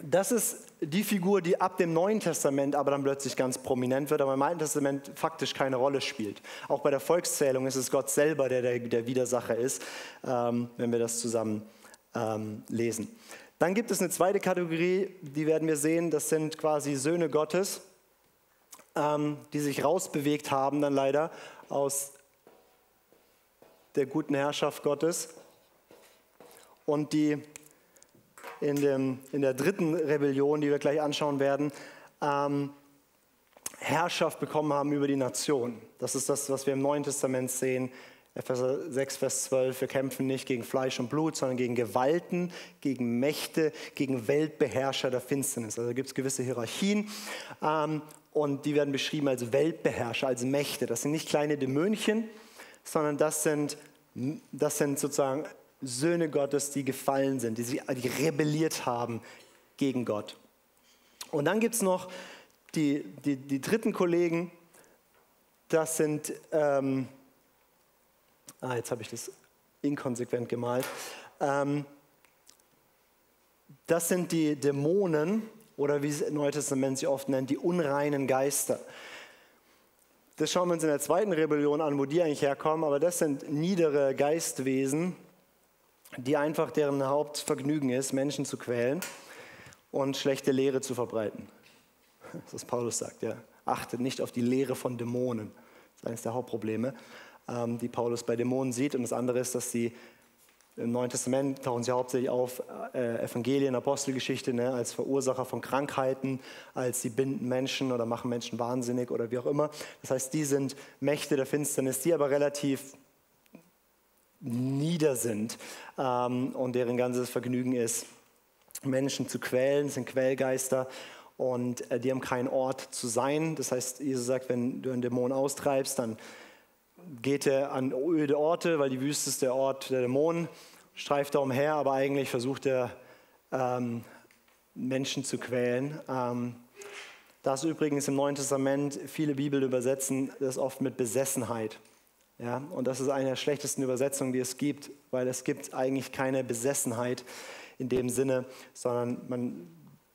das ist die Figur, die ab dem Neuen Testament aber dann plötzlich ganz prominent wird, aber im Alten Testament faktisch keine Rolle spielt. Auch bei der Volkszählung ist es Gott selber, der der, der Widersacher ist, ähm, wenn wir das zusammen ähm, lesen. Dann gibt es eine zweite Kategorie, die werden wir sehen, das sind quasi Söhne Gottes, ähm, die sich rausbewegt haben dann leider aus der guten Herrschaft Gottes und die in, dem, in der dritten Rebellion, die wir gleich anschauen werden, ähm, Herrschaft bekommen haben über die Nation. Das ist das, was wir im Neuen Testament sehen Epheser 6, Vers 12, wir kämpfen nicht gegen Fleisch und Blut, sondern gegen Gewalten, gegen Mächte, gegen Weltbeherrscher der Finsternis. Also gibt es gewisse Hierarchien ähm, und die werden beschrieben als Weltbeherrscher, als Mächte. Das sind nicht kleine Dämönchen, sondern das sind, das sind sozusagen Söhne Gottes, die gefallen sind, die, sie, die rebelliert haben gegen Gott. Und dann gibt es noch die, die, die dritten Kollegen, das sind... Ähm, Ah, jetzt habe ich das inkonsequent gemalt. Ähm, das sind die Dämonen oder wie es Neue Testament sie oft nennt, die unreinen Geister. Das schauen wir uns in der zweiten Rebellion an, wo die eigentlich herkommen, aber das sind niedere Geistwesen, die einfach deren Hauptvergnügen ist, Menschen zu quälen und schlechte Lehre zu verbreiten. Das ist, was Paulus sagt, ja. Achtet nicht auf die Lehre von Dämonen. Das ist eines der Hauptprobleme. Ähm, die Paulus bei Dämonen sieht. Und das andere ist, dass sie im Neuen Testament tauchen sie hauptsächlich auf, äh, Evangelien, Apostelgeschichte, ne, als Verursacher von Krankheiten, als sie binden Menschen oder machen Menschen wahnsinnig oder wie auch immer. Das heißt, die sind Mächte der Finsternis, die aber relativ nieder sind ähm, und deren ganzes Vergnügen ist, Menschen zu quälen, sind Quälgeister und äh, die haben keinen Ort zu sein. Das heißt, Jesus sagt, wenn du einen Dämon austreibst, dann geht er an öde Orte, weil die Wüste ist der Ort der Dämonen streift da umher, aber eigentlich versucht er, ähm, Menschen zu quälen. Ähm, das übrigens im Neuen Testament, viele Bibel übersetzen das oft mit Besessenheit. Ja, und das ist eine der schlechtesten Übersetzungen, die es gibt, weil es gibt eigentlich keine Besessenheit in dem Sinne, sondern man,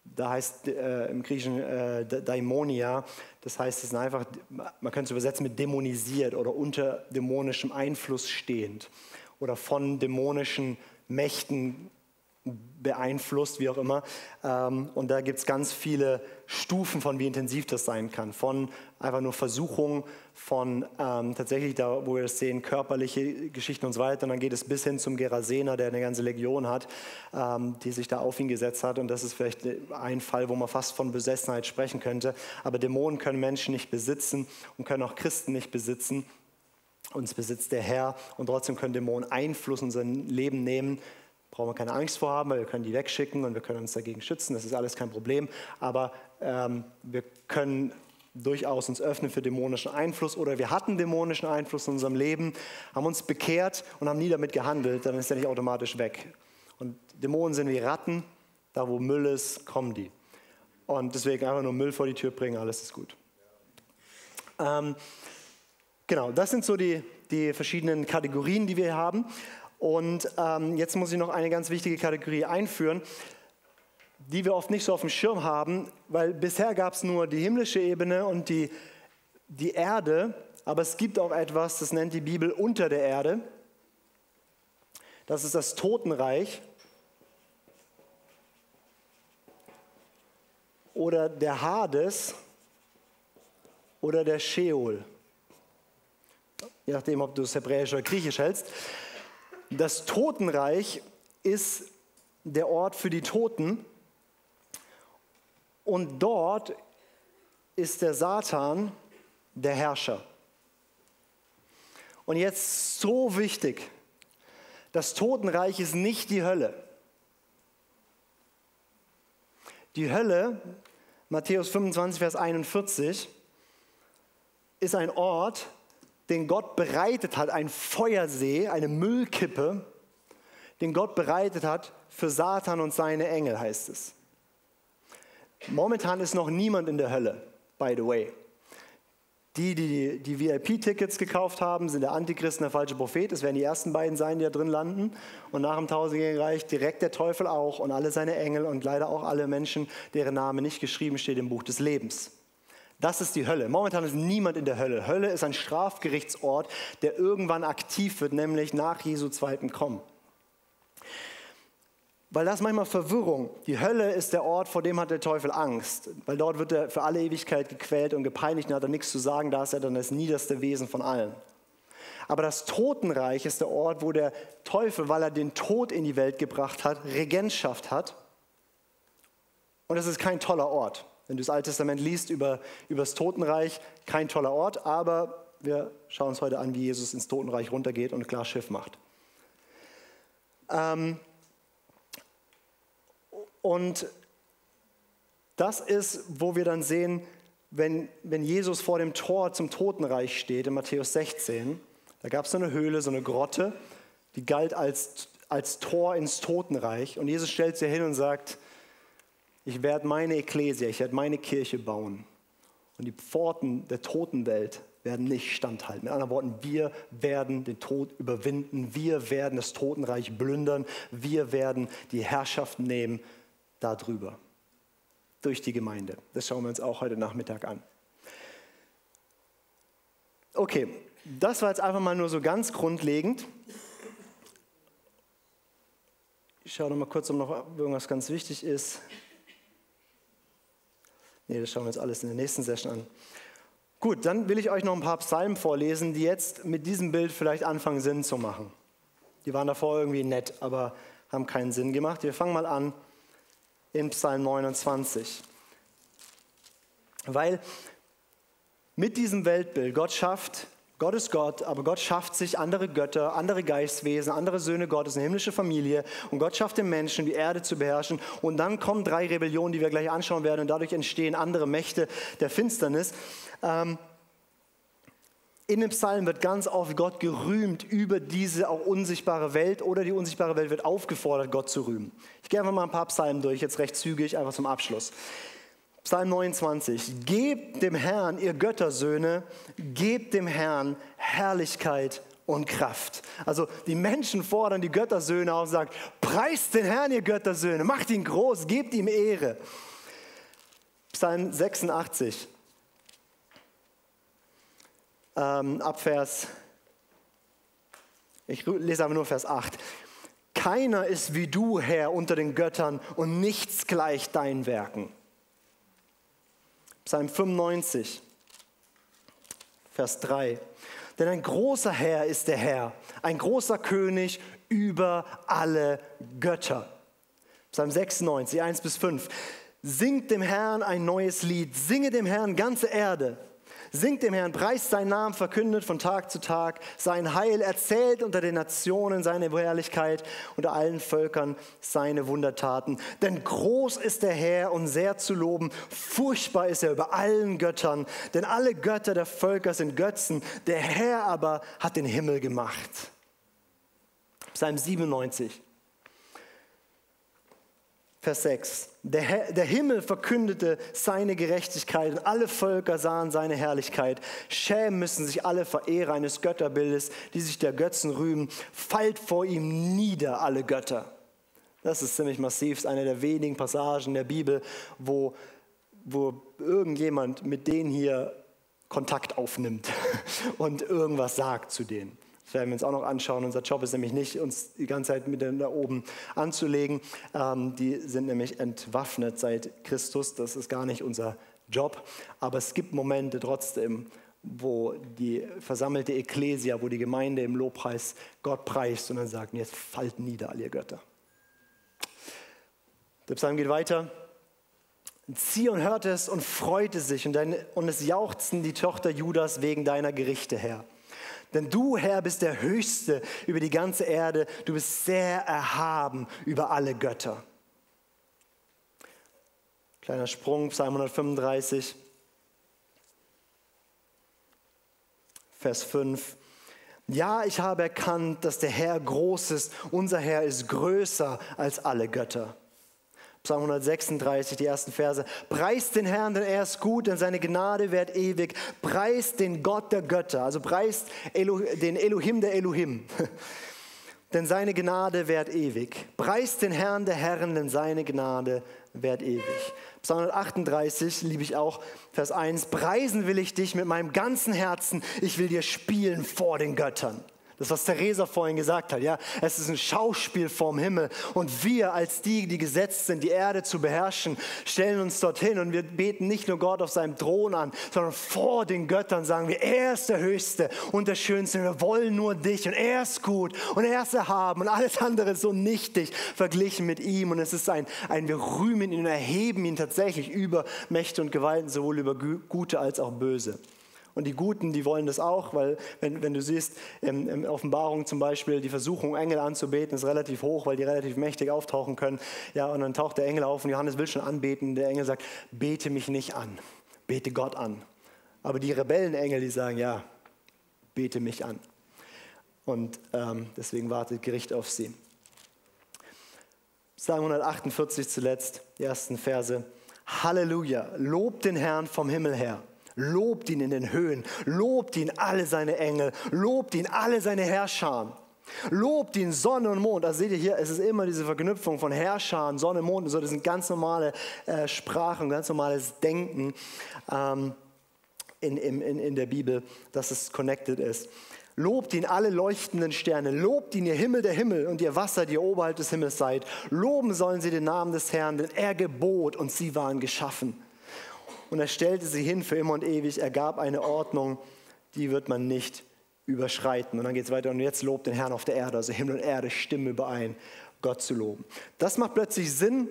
da heißt äh, im Griechischen äh, Daimonia, das heißt, es ist einfach, man könnte es übersetzen mit dämonisiert oder unter dämonischem Einfluss stehend oder von dämonischen Mächten beeinflusst, wie auch immer. Ähm, und da gibt es ganz viele Stufen von, wie intensiv das sein kann. Von einfach nur Versuchung, von ähm, tatsächlich, da wo wir das sehen, körperliche Geschichten und so weiter. Und dann geht es bis hin zum Gerasener, der eine ganze Legion hat, ähm, die sich da auf ihn gesetzt hat. Und das ist vielleicht ein Fall, wo man fast von Besessenheit sprechen könnte. Aber Dämonen können Menschen nicht besitzen und können auch Christen nicht besitzen. Uns besitzt der Herr und trotzdem können Dämonen Einfluss in unser Leben nehmen brauchen wir keine Angst vor haben, weil wir können die wegschicken und wir können uns dagegen schützen. Das ist alles kein Problem. Aber ähm, wir können durchaus uns öffnen für dämonischen Einfluss oder wir hatten dämonischen Einfluss in unserem Leben, haben uns bekehrt und haben nie damit gehandelt, dann ist er nicht automatisch weg. Und Dämonen sind wie Ratten, da wo Müll ist, kommen die. Und deswegen einfach nur Müll vor die Tür bringen, alles ist gut. Ähm, genau, das sind so die, die verschiedenen Kategorien, die wir haben. Und ähm, jetzt muss ich noch eine ganz wichtige Kategorie einführen, die wir oft nicht so auf dem Schirm haben, weil bisher gab es nur die himmlische Ebene und die, die Erde, aber es gibt auch etwas, das nennt die Bibel unter der Erde. Das ist das Totenreich oder der Hades oder der Sheol. Je nachdem, ob du es hebräisch oder griechisch hältst. Das Totenreich ist der Ort für die Toten und dort ist der Satan der Herrscher. Und jetzt so wichtig, das Totenreich ist nicht die Hölle. Die Hölle, Matthäus 25, Vers 41, ist ein Ort, den Gott bereitet hat, ein Feuersee, eine Müllkippe, den Gott bereitet hat für Satan und seine Engel, heißt es. Momentan ist noch niemand in der Hölle, by the way. Die, die die VIP-Tickets gekauft haben, sind der Antichrist und der falsche Prophet. Es werden die ersten beiden sein, die da drin landen. Und nach dem Tausendjährigen Reich direkt der Teufel auch und alle seine Engel und leider auch alle Menschen, deren Name nicht geschrieben steht im Buch des Lebens. Das ist die Hölle. Momentan ist niemand in der Hölle. Hölle ist ein Strafgerichtsort, der irgendwann aktiv wird, nämlich nach Jesu zweiten Kommen. Weil das manchmal Verwirrung. Die Hölle ist der Ort, vor dem hat der Teufel Angst. Weil dort wird er für alle Ewigkeit gequält und gepeinigt und hat er nichts zu sagen. Da ist er dann das niederste Wesen von allen. Aber das Totenreich ist der Ort, wo der Teufel, weil er den Tod in die Welt gebracht hat, Regentschaft hat. Und es ist kein toller Ort. Wenn du das Alte Testament liest über, über das Totenreich, kein toller Ort, aber wir schauen uns heute an, wie Jesus ins Totenreich runtergeht und klar Schiff macht. Ähm, und das ist, wo wir dann sehen, wenn, wenn Jesus vor dem Tor zum Totenreich steht, in Matthäus 16, da gab es so eine Höhle, so eine Grotte, die galt als, als Tor ins Totenreich. Und Jesus stellt sie hin und sagt, ich werde meine Ekklesia, ich werde meine Kirche bauen. Und die Pforten der Totenwelt werden nicht standhalten. Mit anderen Worten, wir werden den Tod überwinden, wir werden das Totenreich plündern, wir werden die Herrschaft nehmen darüber. Durch die Gemeinde. Das schauen wir uns auch heute Nachmittag an. Okay, das war jetzt einfach mal nur so ganz grundlegend. Ich schaue noch mal kurz, ob noch irgendwas ganz wichtig ist. Nee, das schauen wir uns alles in der nächsten Session an. Gut, dann will ich euch noch ein paar Psalmen vorlesen, die jetzt mit diesem Bild vielleicht anfangen, Sinn zu machen. Die waren davor irgendwie nett, aber haben keinen Sinn gemacht. Wir fangen mal an in Psalm 29. Weil mit diesem Weltbild Gott schafft Gott ist Gott, aber Gott schafft sich andere Götter, andere Geistwesen, andere Söhne Gottes, eine himmlische Familie und Gott schafft den Menschen, die Erde zu beherrschen. Und dann kommen drei Rebellionen, die wir gleich anschauen werden und dadurch entstehen andere Mächte der Finsternis. Ähm, In dem Psalm wird ganz oft Gott gerühmt über diese auch unsichtbare Welt oder die unsichtbare Welt wird aufgefordert, Gott zu rühmen. Ich gehe einfach mal ein paar Psalmen durch, jetzt recht zügig, einfach zum Abschluss. Psalm 29. Gebt dem Herrn, ihr Göttersöhne, gebt dem Herrn Herrlichkeit und Kraft. Also die Menschen fordern die Göttersöhne auf und sagen, preist den Herrn, ihr Göttersöhne, macht ihn groß, gebt ihm Ehre. Psalm 86 ähm, ab Vers, ich lese aber nur Vers 8. Keiner ist wie du, Herr, unter den Göttern und nichts gleich deinen Werken. Psalm 95, Vers 3. Denn ein großer Herr ist der Herr, ein großer König über alle Götter. Psalm 96, 1 bis 5. Singt dem Herrn ein neues Lied, singe dem Herrn ganze Erde. Singt dem Herrn, preist seinen Namen, verkündet von Tag zu Tag sein Heil, erzählt unter den Nationen seine Herrlichkeit, unter allen Völkern seine Wundertaten. Denn groß ist der Herr und sehr zu loben, furchtbar ist er über allen Göttern, denn alle Götter der Völker sind Götzen, der Herr aber hat den Himmel gemacht. Psalm 97. Vers 6. Der, der, Himmel verkündete seine Gerechtigkeit und alle Völker sahen seine Herrlichkeit. Schämen müssen sich alle Verehrer eines Götterbildes, die sich der Götzen rühmen. Fallt vor ihm nieder alle Götter. Das ist ziemlich massiv, das ist eine der wenigen Passagen der Bibel, wo, wo irgendjemand mit denen hier Kontakt aufnimmt *laughs* und irgendwas sagt zu denen. Das werden wir uns auch noch anschauen. Unser Job ist nämlich nicht, uns die ganze Zeit mit da oben anzulegen. Ähm, die sind nämlich entwaffnet seit Christus. Das ist gar nicht unser Job. Aber es gibt Momente trotzdem, wo die versammelte Ekklesia, wo die Gemeinde im Lobpreis Gott preist und dann sagt, jetzt fallt nieder all ihr Götter. Der Psalm geht weiter. Zion hörte es und freute sich und, deine, und es jauchzten die Tochter Judas wegen deiner Gerichte her. Denn du, Herr, bist der Höchste über die ganze Erde. Du bist sehr erhaben über alle Götter. Kleiner Sprung, Psalm 135, Vers 5. Ja, ich habe erkannt, dass der Herr groß ist. Unser Herr ist größer als alle Götter. Psalm 136, die ersten Verse. Preist den Herrn, denn er ist gut, denn seine Gnade währt ewig. Preist den Gott der Götter, also preist Elo, den Elohim der Elohim. *laughs* denn seine Gnade währt ewig. Preist den Herrn der Herren, denn seine Gnade währt ewig. Psalm 138 liebe ich auch, Vers 1. Preisen will ich dich mit meinem ganzen Herzen. Ich will dir spielen vor den Göttern. Das, was Theresa vorhin gesagt hat, ja, es ist ein Schauspiel vorm Himmel. Und wir als die, die gesetzt sind, die Erde zu beherrschen, stellen uns dorthin. Und wir beten nicht nur Gott auf seinem Thron an, sondern vor den Göttern sagen wir, er ist der Höchste und der Schönste, wir wollen nur dich und er ist gut und er ist erhaben und alles andere ist so nichtig verglichen mit ihm. Und es ist ein, ein wir rühmen ihn und erheben ihn tatsächlich über Mächte und Gewalten, sowohl über Gute als auch Böse. Und die Guten, die wollen das auch, weil wenn, wenn du siehst, in, in Offenbarung zum Beispiel, die Versuchung, Engel anzubeten, ist relativ hoch, weil die relativ mächtig auftauchen können. Ja, und dann taucht der Engel auf und Johannes will schon anbeten. Der Engel sagt, bete mich nicht an, bete Gott an. Aber die Rebellenengel, die sagen, ja, bete mich an. Und ähm, deswegen wartet Gericht auf sie. Psalm 148 zuletzt, die ersten Verse. Halleluja, lobt den Herrn vom Himmel her. Lobt ihn in den Höhen, lobt ihn alle seine Engel, lobt ihn alle seine Herrscher. Lobt ihn Sonne und Mond. Also seht ihr hier, es ist immer diese Verknüpfung von Herrschern, Sonne, Mond und so. Das sind ganz normale äh, Sprachen, ganz normales Denken ähm, in, in, in der Bibel, dass es connected ist. Lobt ihn alle leuchtenden Sterne, lobt ihn ihr Himmel der Himmel und ihr Wasser, die ihr oberhalb des Himmels seid. Loben sollen sie den Namen des Herrn, denn er gebot und sie waren geschaffen und er stellte sie hin für immer und ewig. Er gab eine Ordnung, die wird man nicht überschreiten. Und dann geht es weiter und jetzt lobt den Herrn auf der Erde. Also Himmel und Erde stimmen überein, Gott zu loben. Das macht plötzlich Sinn,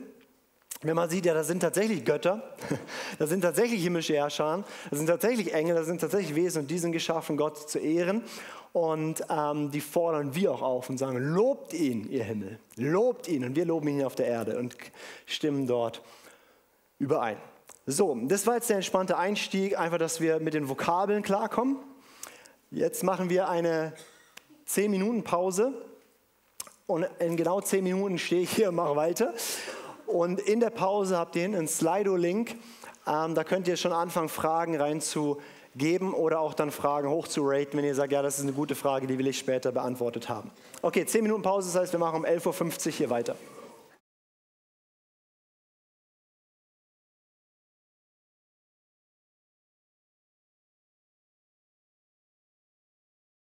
wenn man sieht, ja, da sind tatsächlich Götter, *laughs* da sind tatsächlich himmlische Herrscher, da sind tatsächlich Engel, da sind tatsächlich Wesen und die sind geschaffen, Gott zu ehren. Und ähm, die fordern wir auch auf und sagen, lobt ihn, ihr Himmel, lobt ihn. Und wir loben ihn auf der Erde und stimmen dort überein. So, das war jetzt der entspannte Einstieg, einfach, dass wir mit den Vokabeln klarkommen. Jetzt machen wir eine 10 Minuten Pause und in genau 10 Minuten stehe ich hier und mache weiter. Und in der Pause habt ihr einen Slido-Link. Ähm, da könnt ihr schon anfangen, Fragen reinzugeben oder auch dann Fragen hochzuraten, wenn ihr sagt, ja, das ist eine gute Frage, die will ich später beantwortet haben. Okay, 10 Minuten Pause, das heißt, wir machen um 11.50 Uhr hier weiter.